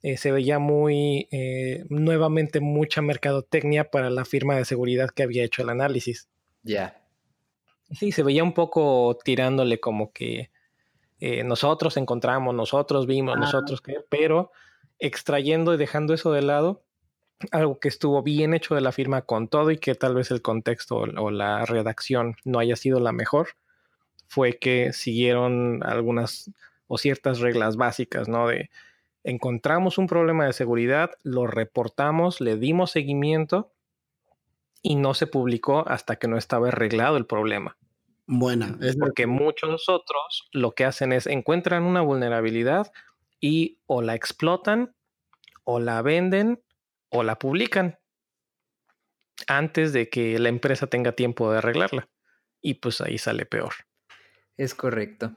eh, se veía muy, eh, nuevamente mucha mercadotecnia para la firma de seguridad que había hecho el análisis. Ya. Sí, se veía un poco tirándole como que eh, nosotros encontramos, nosotros vimos, nosotros, pero extrayendo y dejando eso de lado, algo que estuvo bien hecho de la firma con todo y que tal vez el contexto o la redacción no haya sido la mejor, fue que siguieron algunas o ciertas reglas básicas, ¿no? De encontramos un problema de seguridad, lo reportamos, le dimos seguimiento y no se publicó hasta que no estaba arreglado el problema. Buena. Es porque muchos otros lo que hacen es encuentran una vulnerabilidad y o la explotan o la venden o la publican antes de que la empresa tenga tiempo de arreglarla. Y pues ahí sale peor. Es correcto.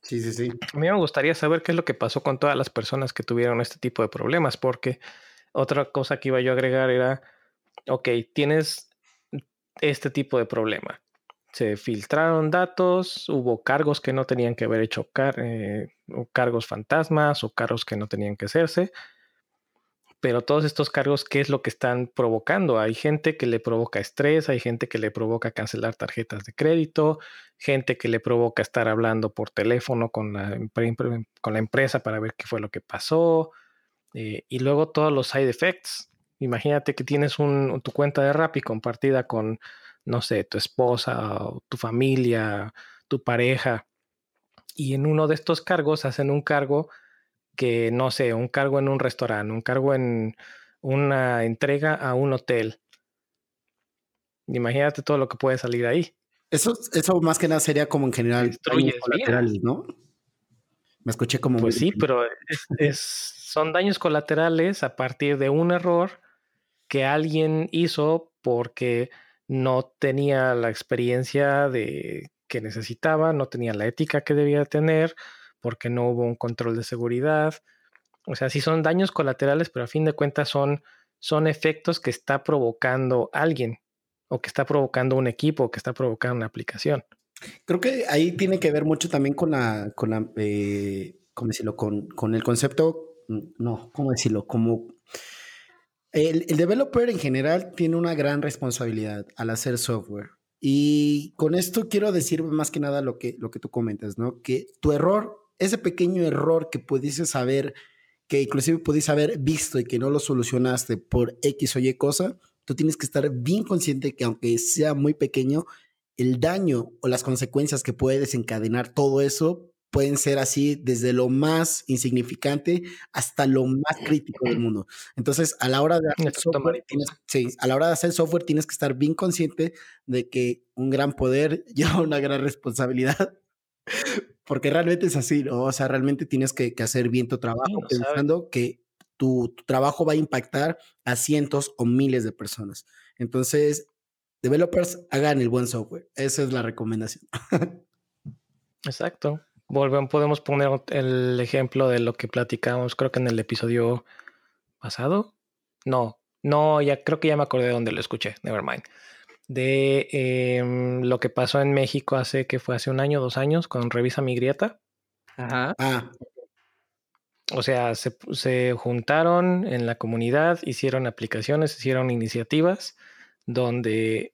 Sí, sí, sí. A mí me gustaría saber qué es lo que pasó con todas las personas que tuvieron este tipo de problemas, porque otra cosa que iba yo a agregar era, ok, tienes este tipo de problema. Se filtraron datos, hubo cargos que no tenían que haber hecho, eh, cargos fantasmas o cargos que no tenían que hacerse pero todos estos cargos, ¿qué es lo que están provocando? Hay gente que le provoca estrés, hay gente que le provoca cancelar tarjetas de crédito, gente que le provoca estar hablando por teléfono con la, empresa para ver qué fue lo que pasó, eh, y luego todos los side effects. Imagínate que tienes un, tu cuenta de Rappi compartida con, no sé, tu esposa, o tu familia, tu pareja, y en uno de estos cargos hacen un cargo que, no sé, un cargo en un restaurante, un cargo en una entrega a un hotel. Imagínate todo lo que puede salir ahí. Eso, eso más que nada sería como en general daños colaterales, ¿no? Me escuché como... Pues sí, pero es, son daños colaterales a partir de un error que alguien hizo porque no tenía la experiencia de que necesitaba, no tenía la ética que debía tener, porque no hubo un control de seguridad. O sea, sí son daños colaterales, pero a fin de cuentas son, son efectos que está provocando alguien o que está provocando un equipo, o que está provocando una aplicación. Creo que ahí tiene que ver mucho también con la, con la, eh, ¿cómo decirlo? Con, con, el concepto, mm, no, ¿cómo decirlo? Como el, el, developer en general tiene una gran responsabilidad al hacer software. Y con esto quiero decir más que nada lo que, lo que tú comentas, ¿no? Que tu error ese pequeño error que pudieses haber, que inclusive pudiste haber visto y que no lo solucionaste por X o Y cosa, tú tienes que estar bien consciente que aunque sea muy pequeño, el daño o las consecuencias que puede desencadenar todo eso pueden ser así desde lo más insignificante hasta lo más crítico del mundo. Entonces, a la hora de hacer software, tienes, a la hora de hacer software tienes que estar bien consciente de que un gran poder lleva una gran responsabilidad porque realmente es así, ¿no? O sea, realmente tienes que, hacer bien tu trabajo pensando que tu, trabajo va a impactar a cientos o miles de personas. Entonces, developers hagan el buen software. Esa es la recomendación. Exacto. Volvemos, podemos poner el ejemplo de lo que platicamos, creo que en el episodio pasado. No, no, ya creo que ya me acordé de dónde lo escuché. Never mind de em, lo que pasó en México hace que fue hace un año, dos años, con Revisa Mi Grieta. Ajá. Ah. O sea, se, se, juntaron en la comunidad, hicieron aplicaciones, hicieron iniciativas donde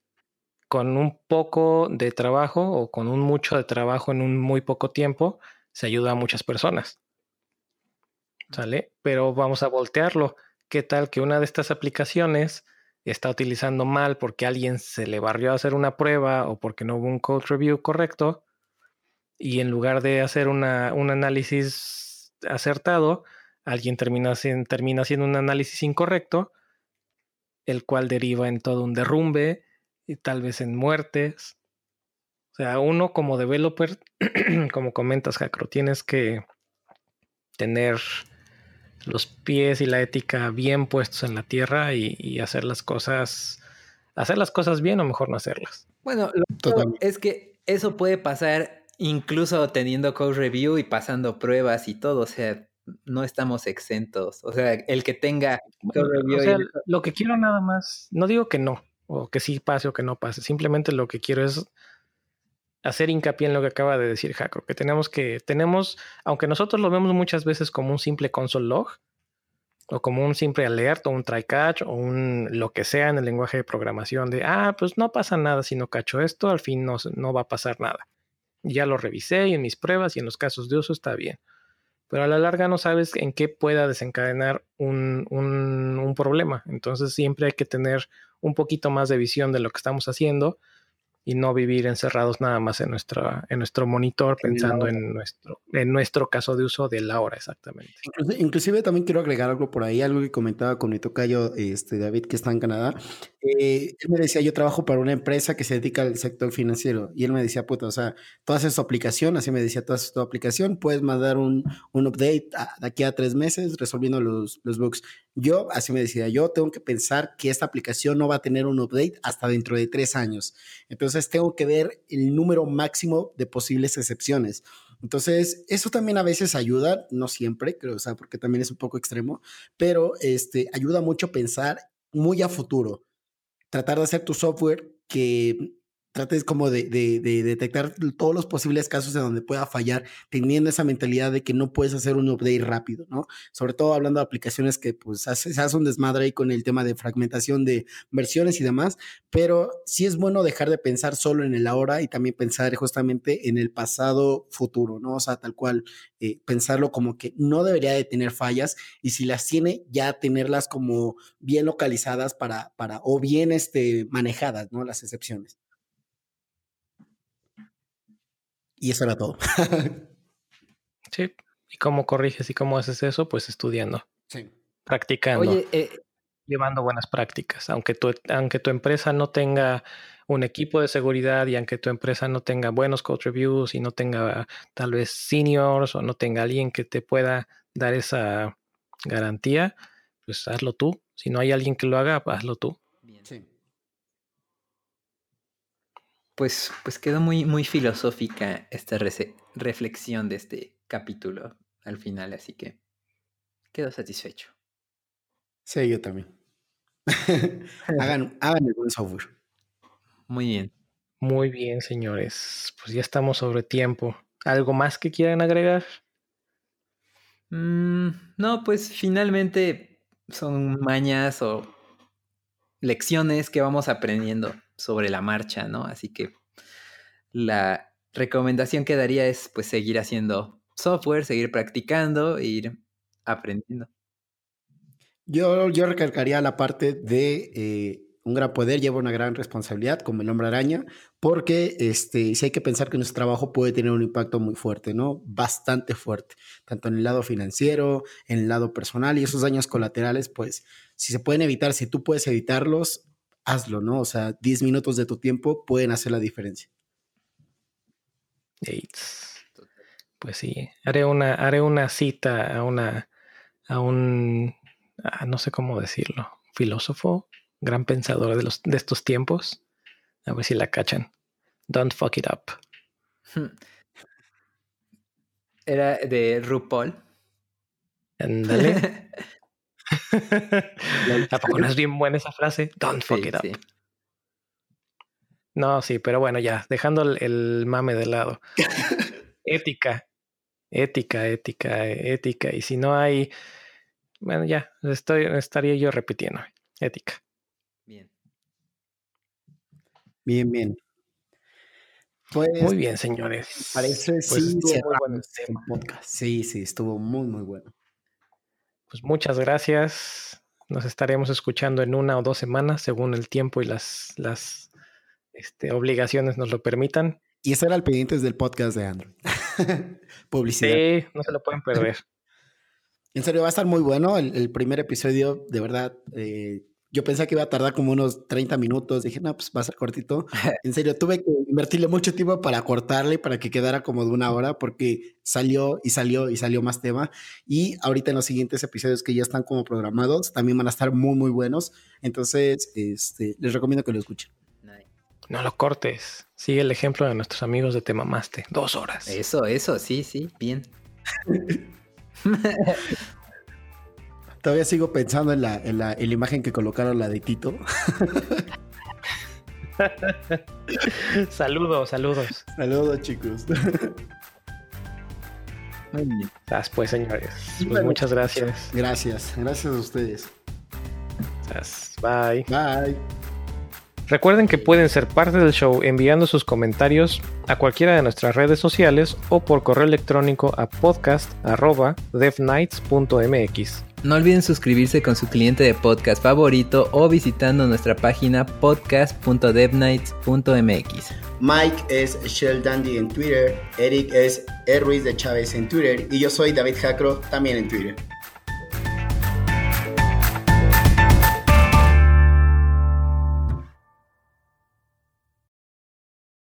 con un poco de trabajo o con un mucho de trabajo en un muy poco tiempo se ayuda a muchas personas. ¿Sale? Pero vamos a voltearlo. ¿Qué tal que una de estas aplicaciones está utilizando mal porque alguien se le barrió a hacer una prueba o porque no hubo un code review correcto, y en lugar de hacer un análisis acertado, alguien termina, termina haciendo un análisis incorrecto, el cual deriva en todo un derrumbe y tal vez en muertes. O sea, uno como developer, como comentas, Jacro, tienes que tener los pies y la ética bien puestos en la tierra y, hacer las cosas, hacer las cosas bien o mejor no hacerlas. Bueno, lo es que eso puede pasar incluso teniendo code review y pasando pruebas y todo, o sea, no estamos exentos. O sea, el que tenga code review. lo que quiero nada más, no digo que no, o que sí pase o que no pase, simplemente lo que quiero es hacer hincapié en lo que acaba de decir Jaco, que tenemos que, tenemos, aunque nosotros lo vemos muchas veces como un simple console log, o como un simple alert, o un try catch, o un lo que sea en el lenguaje de programación de, ah, pues no pasa nada si no cacho esto, al fin no, no va a pasar nada. Ya lo revisé y en mis pruebas y en los casos de uso está bien. Pero a la larga no sabes en qué pueda desencadenar un, un problema. Entonces siempre hay que tener un poquito más de visión de lo que estamos haciendo y no vivir encerrados nada más en, nuestra, en nuestro monitor pensando en nuestro, en nuestro caso de uso de la hora exactamente. Inclusive, también quiero agregar algo por ahí, algo que comentaba con mi tocayo este, David que está en Canadá. Eh, él me decía, yo trabajo para una empresa que se dedica al sector financiero y él me decía, puta, o sea, tú haces tu aplicación, así me decía, tú haces tu aplicación, puedes mandar un, un update de aquí a tres meses resolviendo los, los bugs. Yo, así me decía, yo tengo que pensar que esta aplicación no va a tener un update hasta dentro de tres años. Entonces tengo que ver el número máximo de posibles excepciones. Entonces, eso también a veces ayuda, no siempre, creo, o sea, porque también es un poco extremo, pero este, ayuda mucho pensar muy a futuro. Tratar de hacer tu software que trates como de, de, de, detectar todos los posibles casos de donde pueda fallar, teniendo esa mentalidad de que no puedes hacer un update rápido, ¿no? Sobre todo hablando de aplicaciones que pues se hace un desmadre ahí con el tema de fragmentación de versiones y demás, pero sí es bueno dejar de pensar solo en el ahora y también pensar justamente en el pasado futuro, ¿no? O sea, tal cual, eh, pensarlo como que no debería de tener fallas y si las tiene, ya tenerlas como bien localizadas para, para o bien este, manejadas, ¿no? Las excepciones. Y eso era todo. sí. ¿Y cómo corriges y cómo haces eso? Pues estudiando. Sí. Practicando. Oye, eh, llevando buenas prácticas. Aunque tu, aunque tu empresa no tenga un equipo de seguridad y aunque tu empresa no tenga buenos code reviews y no tenga tal vez seniors o no tenga alguien que te pueda dar esa garantía, pues hazlo tú. Si no hay alguien que lo haga, hazlo tú. Pues, pues quedó muy, muy filosófica esta reflexión de este capítulo al final, así que quedo satisfecho. Sí, yo también. hagan, hagan el buen software. Muy bien. Muy bien, señores. Pues ya estamos sobre tiempo. ¿Algo más que quieran agregar? Mm, no, pues finalmente son mañas o lecciones que vamos aprendiendo sobre la marcha, ¿no? Así que la recomendación que daría es pues seguir haciendo software, seguir practicando e ir aprendiendo. Yo, yo recalcaría la parte de eh, un gran poder lleva una gran responsabilidad, como el hombre araña, porque este, sí hay que pensar que nuestro trabajo puede tener un impacto muy fuerte, ¿no? Bastante fuerte, tanto en el lado financiero, en el lado personal y esos daños colaterales, pues si se pueden evitar, si tú puedes evitarlos, hazlo, ¿no? O sea, 10 minutos de tu tiempo pueden hacer la diferencia. Pues sí, haré una, haré una cita a una, a un, no sé cómo decirlo, filósofo, gran pensador de, los, de estos tiempos. A ver si la cachan. Don't fuck it up. Era de RuPaul. Ándale. ¿A poco no es bien buena esa frase? Don't fuck it up. No, sí, pero bueno, ya, dejando el, mame de lado. ética, ética, ética, ética. Y si no hay, bueno, ya, estoy, estaría yo repitiendo. Ética. Bien. Bien, bien. Pues, muy bien, señores. Parece pues sí, muy bueno podcast. Sí, sí, estuvo muy, muy bueno. Pues muchas gracias. Nos estaremos escuchando en una o dos semanas, según el tiempo y las, las este, obligaciones nos lo permitan. Y eso era el pendientes del podcast de Android. Publicidad. Sí, no se lo pueden perder. en serio, va a estar muy bueno. El, primer episodio, de verdad, eh, yo pensé que iba a tardar como unos 30 minutos. Dije, no, pues va a ser cortito. En serio, tuve que invertirle mucho tiempo para cortarle, para que quedara como de una hora, porque salió y salió y salió más tema. Y ahorita en los siguientes episodios que ya están como programados, también van a estar muy, muy buenos. Entonces, este, les recomiendo que lo escuchen. No lo cortes. Sigue el ejemplo de nuestros amigos de Temamaste. Dos horas. Eso, eso, sí, sí, bien. Todavía sigo pensando en la, en la, imagen que colocaron la de Tito. saludos, saludos. Saludos, chicos. Muy bien. Pues, señores. Pues muchas gracias. Gracias. Gracias a ustedes. Bye. Bye. Recuerden que pueden ser parte del show enviando sus comentarios a cualquiera de nuestras redes sociales o por correo electrónico a podcast.devnights.mx. No olviden suscribirse con su cliente de podcast favorito o visitando nuestra página podcast.devnights.mx. Mike es Shell Dandy en Twitter, Eric es E. Ruiz de Chávez en Twitter y yo soy David Jacro también en Twitter.